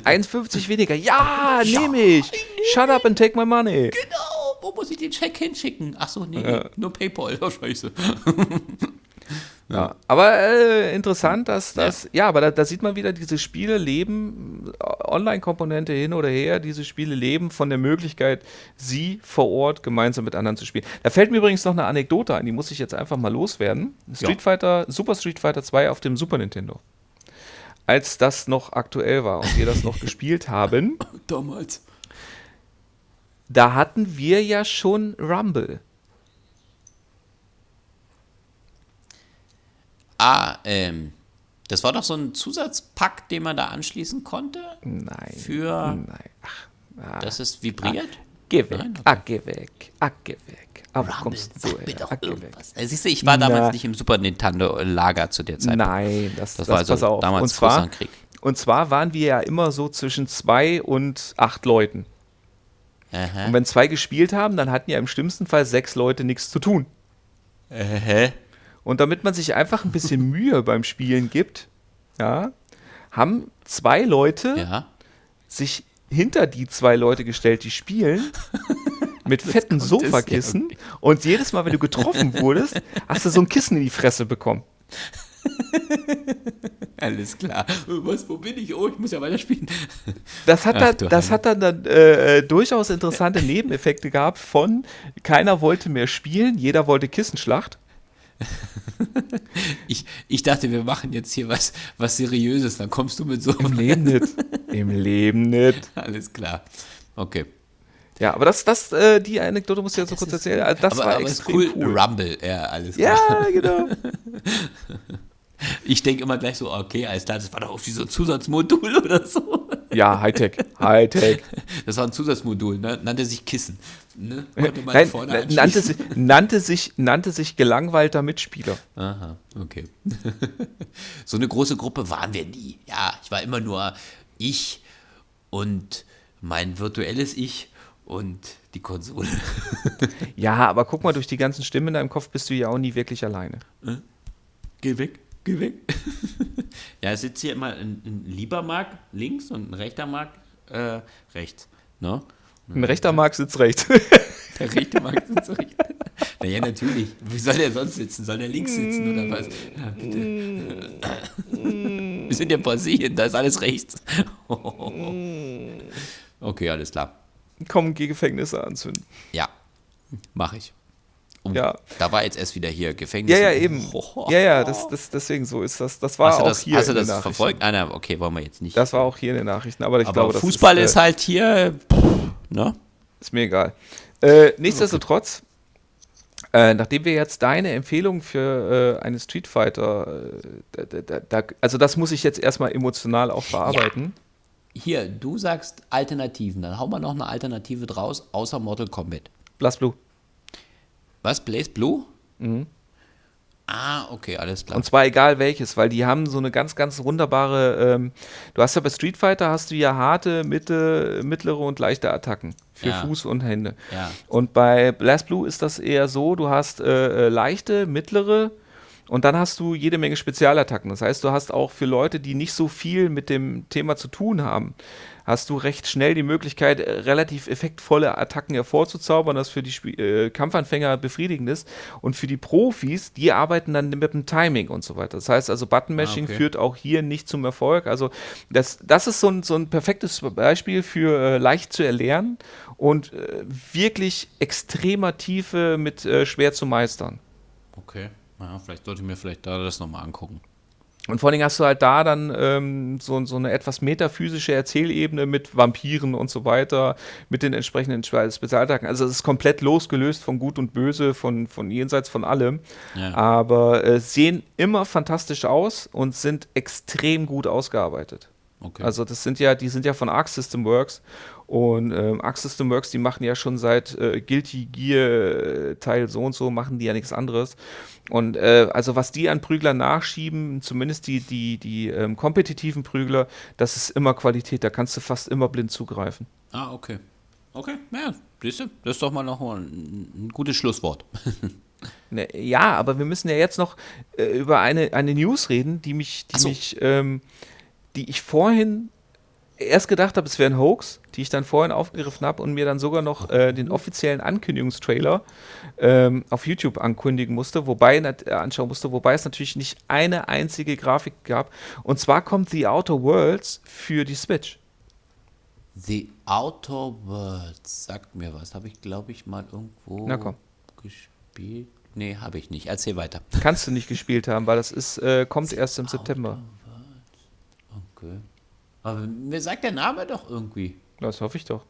1,50 weniger. Ja, nehme ich. Shut up and take my money. Genau, wo muss ich den Check hinschicken? Ach so, nee, Ja. nur PayPal. Oh, scheiße. Ja, aber äh, interessant, dass das, ja, aber da, da sieht man wieder, diese Spiele leben, äh, Online-Komponente hin oder her, diese Spiele leben von der Möglichkeit, sie vor Ort gemeinsam mit anderen zu spielen. Da fällt mir übrigens noch eine Anekdote ein, die muss ich jetzt einfach mal loswerden. Street Fighter, Super Street Fighter 2 auf dem Super Nintendo. Als das noch aktuell war und wir das noch gespielt haben, Damals. da hatten wir ja schon Rumble. Ah, ähm, das war doch so ein Zusatzpack, den man da anschließen konnte. Nein. Für, Nein. Ach, ah, dass es vibriert. geh weg. Nein, okay. Ah, geh weg. Ah, geh weg. Aber Rumble, kommst du mir doch Ah, irgendwas. Äh, Siehst du, ich war damals Na. nicht im Super Nintendo-Lager zu der Zeit. Nein, das, Das das, war also pass auf. damals und zwar, Krieg. und zwar waren wir ja immer so zwischen zwei und acht Leuten. Aha. Und wenn zwei gespielt haben, dann hatten ja im schlimmsten Fall sechs Leute nichts zu tun. Aha. Und damit man sich einfach ein bisschen Mühe beim Spielen gibt, ja, haben zwei Leute Ja. sich hinter die zwei Leute gestellt, die spielen, mit fetten es, ja, Sofakissen. Und jedes Mal, wenn du getroffen wurdest, hast du so ein Kissen in die Fresse bekommen. Alles klar. Was, wo bin ich? Oh, ich muss ja weiterspielen. Das hat, Ach, dann, das hat dann, dann äh, durchaus interessante Nebeneffekte gehabt von keiner wollte mehr spielen, jeder wollte Kissenschlacht. Ich, ich dachte, wir machen jetzt hier was, was Seriöses. Dann kommst du mit so. Im Leben nicht. Im Leben nicht. Alles klar. Okay. Ja, aber das, das, äh, die Anekdote muss ich jetzt so kurz erzählen. Also Das aber war aber extrem cool. cool. Rumble. Ja, alles klar. Ja, genau. Ich denke immer gleich so, okay, alles klar, das war doch auf dieser Zusatzmodul oder so. Ja, Hightech. Hightech. Das war ein Zusatzmodul, ne? nannte sich Kissen. Ne? Nein, nannte, sich, nannte, sich, nannte sich gelangweilter Mitspieler. Aha, okay. so eine große Gruppe waren wir nie. Ja, ich war immer nur ich und mein virtuelles Ich und die Konsole. Ja, aber guck mal, durch die ganzen Stimmen in deinem Kopf bist du ja auch nie wirklich alleine. Geh weg, geh weg. ja, es sitzt hier immer ein, ein lieber Mark links und ein rechter Mark äh, rechts. Ne? Ein rechter Mark sitzt rechts. Der rechte Mark sitzt rechts. Naja, natürlich. Wie soll der sonst sitzen? Soll der links sitzen oder was? Ja, bitte. Wir sind ja in Brasilien, da ist alles rechts. Okay, alles klar. Kommen, geh Gefängnisse anzünden. Ja, mache ich. Und Ja. Da war jetzt erst wieder hier Gefängnis. Ja, ja, eben. Ja, ja, das, das, deswegen so ist das. Das war Hast auch das, hier hast du das verfolgt? Ah, na, okay, wollen wir jetzt nicht. Das war auch hier in den Nachrichten. Aber ich Aber glaube, das Fußball ist, ist, äh, halt hier, pff, ne? Ist mir egal. Äh, nichtsdestotrotz, äh, nachdem wir jetzt deine Empfehlung für äh, eine Street Fighter, äh, da, da, da, also das muss ich jetzt erstmal emotional auch verarbeiten. Hier, du sagst Alternativen, dann hau mal noch eine Alternative draus, außer Mortal Kombat. Blast Blue. Was, Blaze Blue? Ah, okay, alles klar. Und zwar egal welches, weil die haben so eine ganz, ganz wunderbare, ähm, du hast ja bei Street Fighter hast du ja harte, Mitte, mittlere und leichte Attacken für Ja. Fuß und Hände. Ja. Und bei Blast Blue ist das eher so, du hast äh, äh, leichte, mittlere und dann hast du jede Menge Spezialattacken. Das heißt, du hast auch für Leute, die nicht so viel mit dem Thema zu tun haben, hast du recht schnell die Möglichkeit, äh, relativ effektvolle Attacken hervorzuzaubern, das für die Spie äh, Kampfanfänger befriedigend ist. Und für die Profis, die arbeiten dann mit dem Timing und so weiter. Das heißt also, Button-Mashing Ah, okay. führt auch hier nicht zum Erfolg. Also das, das ist so ein, so ein perfektes Beispiel für äh, leicht zu erlernen und äh, wirklich extremer Tiefe mit äh, schwer zu meistern. Okay, ja, vielleicht sollte ich mir vielleicht da das nochmal angucken. Und vor allen Dingen hast du halt da dann ähm, so, so eine etwas metaphysische Erzählebene mit Vampiren und so weiter, mit den entsprechenden Spe- Spezialattacken. Also es ist komplett losgelöst von Gut und Böse, von, von jenseits von allem. Ja. Aber äh, sehen immer fantastisch aus und sind extrem gut ausgearbeitet. Okay. Also das sind ja, die sind ja von Arc System Works und ähm, Arc System Works, die machen ja schon seit äh, Guilty Gear äh, Teil so und so, machen die ja nichts anderes. Und äh, also was die an Prüglern nachschieben, zumindest die, die, die ähm, kompetitiven Prügler, das ist immer Qualität, da kannst du fast immer blind zugreifen. ah, okay. Okay, ja, siehst du, das ist doch mal noch mal ein, ein gutes Schlusswort. Ne, ja, aber wir müssen ja jetzt noch äh, über eine, eine News reden, die mich, die so. mich, ähm, die ich vorhin erst gedacht habe, es wäre ein Hoax, die ich dann vorhin aufgegriffen habe und mir dann sogar noch äh, den offiziellen Ankündigungstrailer ähm, auf YouTube ankündigen musste, wobei äh, anschauen musste, wobei es natürlich nicht eine einzige Grafik gab. Und zwar kommt The Outer Worlds für die Switch. The Outer Worlds, sagt mir was. Habe ich, glaube ich, mal irgendwo gespielt? Nee, habe ich nicht. Erzähl weiter. Kannst du nicht gespielt haben, weil das ist, äh, kommt erst im September. Okay. Aber mir sagt der Name doch irgendwie. Das hoffe ich doch.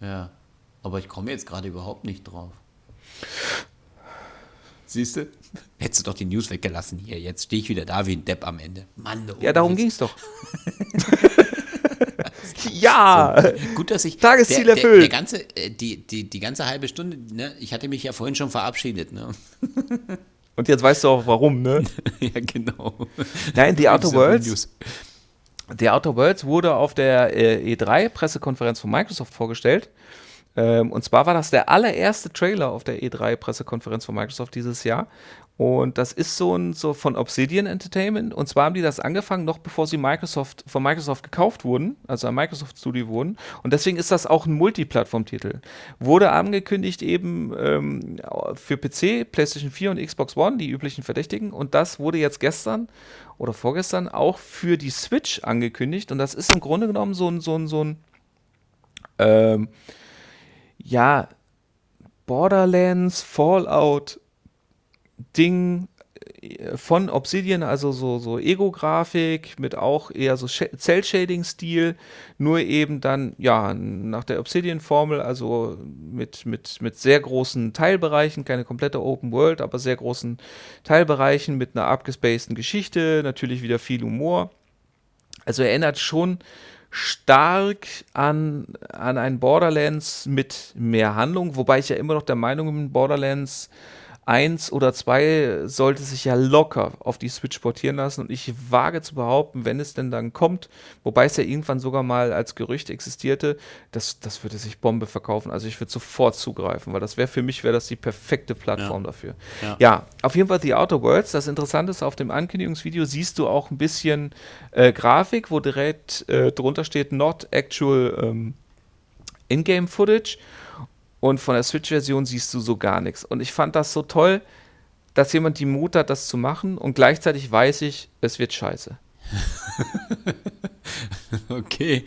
Ja. Aber ich komme jetzt gerade überhaupt nicht drauf. Siehst du? Hättest du doch die News weggelassen hier. Jetzt stehe ich wieder da wie ein Depp am Ende. Mann, Ja, darum ging es doch. ja! Gut, dass ich. Tagesziel der, der, erfüllt. Der ganze, äh, die, die, die ganze halbe Stunde, ne, ich hatte mich ja vorhin schon verabschiedet, ne? Und jetzt weißt du auch warum, ne? ja, genau. Nein, The Outer Worlds. The Outer Worlds wurde auf der äh, E3-Pressekonferenz von Microsoft vorgestellt. Ähm, und zwar war das der allererste Trailer auf der E3-Pressekonferenz von Microsoft dieses Jahr. Und das ist so ein so von Obsidian Entertainment. Und zwar haben die das angefangen, noch bevor sie Microsoft von Microsoft gekauft wurden, also ein Microsoft Studio wurden. Und deswegen ist das auch ein Multiplattform-Titel. Wurde angekündigt eben ähm, für PC, PlayStation 4 und Xbox One, die üblichen Verdächtigen. Und das wurde jetzt gestern oder vorgestern auch für die Switch angekündigt. Und das ist im Grunde genommen so ein, so ein, so ein ähm, ja, Borderlands, Fallout, Ding äh, von Obsidian, also so, so Ego-Grafik mit auch eher so Sh- Cell-Shading-Stil, nur eben dann, ja, nach der Obsidian-Formel, also mit, mit, mit sehr großen Teilbereichen, keine komplette Open World, aber sehr großen Teilbereichen mit einer abgespaceden Geschichte, natürlich wieder viel Humor. Also erinnert schon stark an, an ein Borderlands mit mehr Handlung, wobei ich ja immer noch der Meinung bin, Borderlands 1 oder 2 sollte sich ja locker auf die Switch portieren lassen und ich wage zu behaupten, wenn es denn dann kommt, wobei es ja irgendwann sogar mal als Gerücht existierte, das, das würde sich Bombe verkaufen. Also ich würde sofort zugreifen, weil das wäre für mich wäre das die perfekte Plattform Ja. dafür. Ja. Ja. auf jeden Fall The Outer Worlds. Das Interessante ist, auf dem Ankündigungsvideo siehst du auch ein bisschen äh, Grafik, wo direkt äh, drunter steht Not Actual ähm, In-Game Footage. Und von der Switch-Version siehst du so gar nichts. Und ich fand das so toll, dass jemand die Mut hat, das zu machen. Und gleichzeitig weiß ich, es wird scheiße. Okay.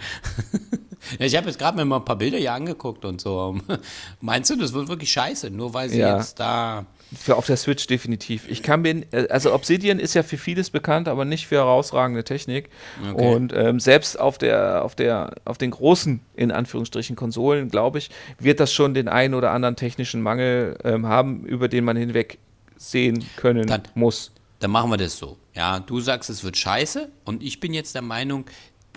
ja, ich habe jetzt gerade mir mal ein paar Bilder hier angeguckt und so. Meinst du, das wird wirklich scheiße, nur weil sie Ja. jetzt da. Für auf der Switch definitiv. Ich kann mir, äh, also Obsidian ist ja für vieles bekannt, aber nicht für herausragende Technik. Okay. Und ähm, selbst auf der, auf der, auf den großen, in Anführungsstrichen, Konsolen, glaube ich, wird das schon den einen oder anderen technischen Mangel ähm, haben, über den man hinweg sehen können Dann- muss. Dann machen wir das so. Ja, du sagst, es wird scheiße und ich bin jetzt der Meinung,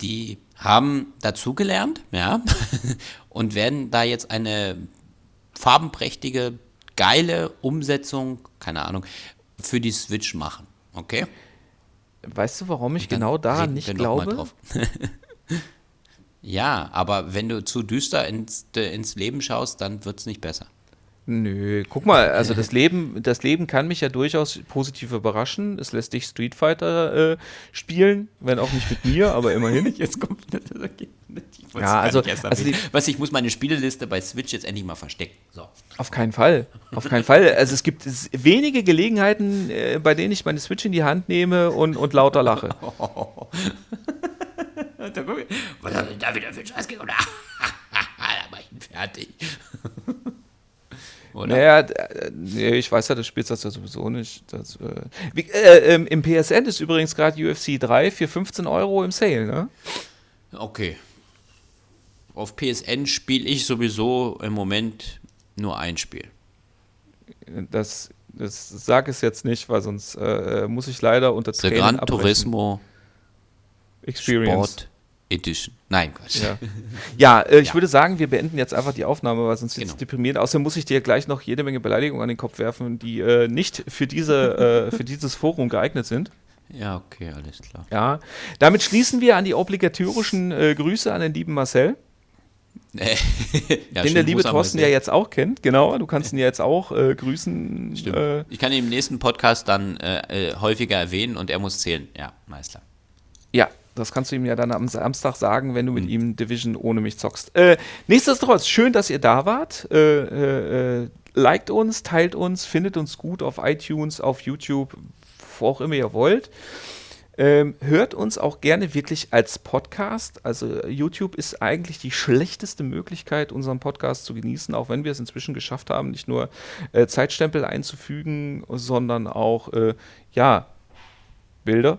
die haben dazugelernt, ja, und werden da jetzt eine farbenprächtige, geile Umsetzung, keine Ahnung, für die Switch machen. Okay? Weißt du, warum ich genau daran nicht glaube? drauf. ja, aber wenn du zu düster ins, ins Leben schaust, dann wird es nicht besser. Nö, guck mal, also das Leben, das Leben kann mich ja durchaus positiv überraschen. Es lässt dich Street Fighter äh, spielen, wenn auch nicht mit mir, aber immerhin. Jetzt kommt das okay. Ich Ja, also- also, die- was ich muss meine Spieleliste bei Switch jetzt endlich mal verstecken. So. Auf keinen Fall. Auf keinen Fall. Also es gibt s- wenige Gelegenheiten, äh, bei denen ich meine Switch in die Hand nehme und, und lauter lache. Was hat denn da wieder für ein Scheiß gekommen? da war ich fertig. Oder? Naja, äh, nee, ich weiß ja, du spielst das ja sowieso nicht. Das, äh, wie, äh, ähm, Im PSN ist übrigens gerade UFC 3 für 15 Euro im Sale, ne? Okay. Auf PSN spiele ich sowieso im Moment nur ein Spiel. Das, das sag es jetzt nicht, weil sonst äh, muss ich leider unter The Tränen Gran abbrechen. Turismo Experience. Sport Edition. Nein, Quatsch. Ja, ja äh, ich Ja. würde sagen, wir beenden jetzt einfach die Aufnahme, weil sonst wird es Genau. deprimiert. Außerdem muss ich dir gleich noch jede Menge Beleidigungen an den Kopf werfen, die äh, nicht für, diese, äh, für dieses Forum geeignet sind. Ja, okay, alles klar. Ja, damit schließen wir an die obligatorischen äh, Grüße an den lieben Marcel, ja, den der liebe Thorsten ja jetzt auch kennt. Genau, du kannst ihn ja jetzt auch äh, grüßen. Stimmt. Äh, ich kann ihn im nächsten Podcast dann äh, äh, häufiger erwähnen und er muss zählen. Ja, Meister. ja, das kannst du ihm ja dann am Samstag sagen, wenn du Mhm. mit ihm Division ohne mich zockst. Äh, nichtsdestotrotz, schön, dass ihr da wart. Äh, äh, äh, liked uns, teilt uns, findet uns gut auf iTunes, auf YouTube, wo auch immer ihr wollt. Ähm, hört uns auch gerne wirklich als Podcast. Also YouTube ist eigentlich die schlechteste Möglichkeit, unseren Podcast zu genießen, auch wenn wir es inzwischen geschafft haben, nicht nur äh, Zeitstempel einzufügen, sondern auch äh, ja Bilder.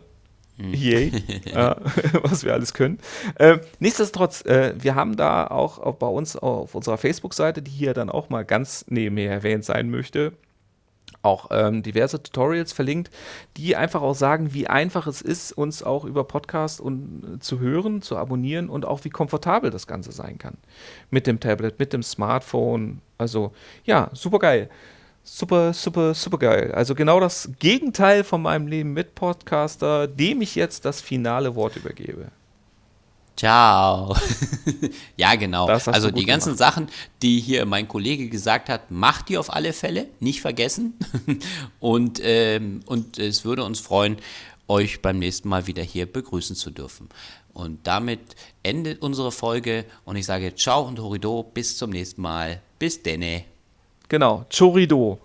Yay, äh, was wir alles können. Ähm, nichtsdestotrotz, äh, wir haben da auch, auch bei uns auf unserer Facebook-Seite, die hier dann auch mal ganz nebenher erwähnt sein möchte, auch ähm, diverse Tutorials verlinkt, die einfach auch sagen, wie einfach es ist, uns auch über Podcast und, äh, zu hören, zu abonnieren und auch wie komfortabel das Ganze sein kann. Mit dem Tablet, mit dem Smartphone. Also ja, super geil. Super, super, super geil. Also genau das Gegenteil von meinem Leben mit Podcaster, dem ich jetzt das finale Wort übergebe. Ciao. ja, genau. Also die ganzen Sachen, die hier mein Kollege gesagt hat, macht die auf alle Fälle, nicht vergessen. und, ähm, und es würde uns freuen, euch beim nächsten Mal wieder hier begrüßen zu dürfen. Und damit endet unsere Folge und ich sage Ciao und Horido, bis zum nächsten Mal. Bis denne. Genau, Chorido.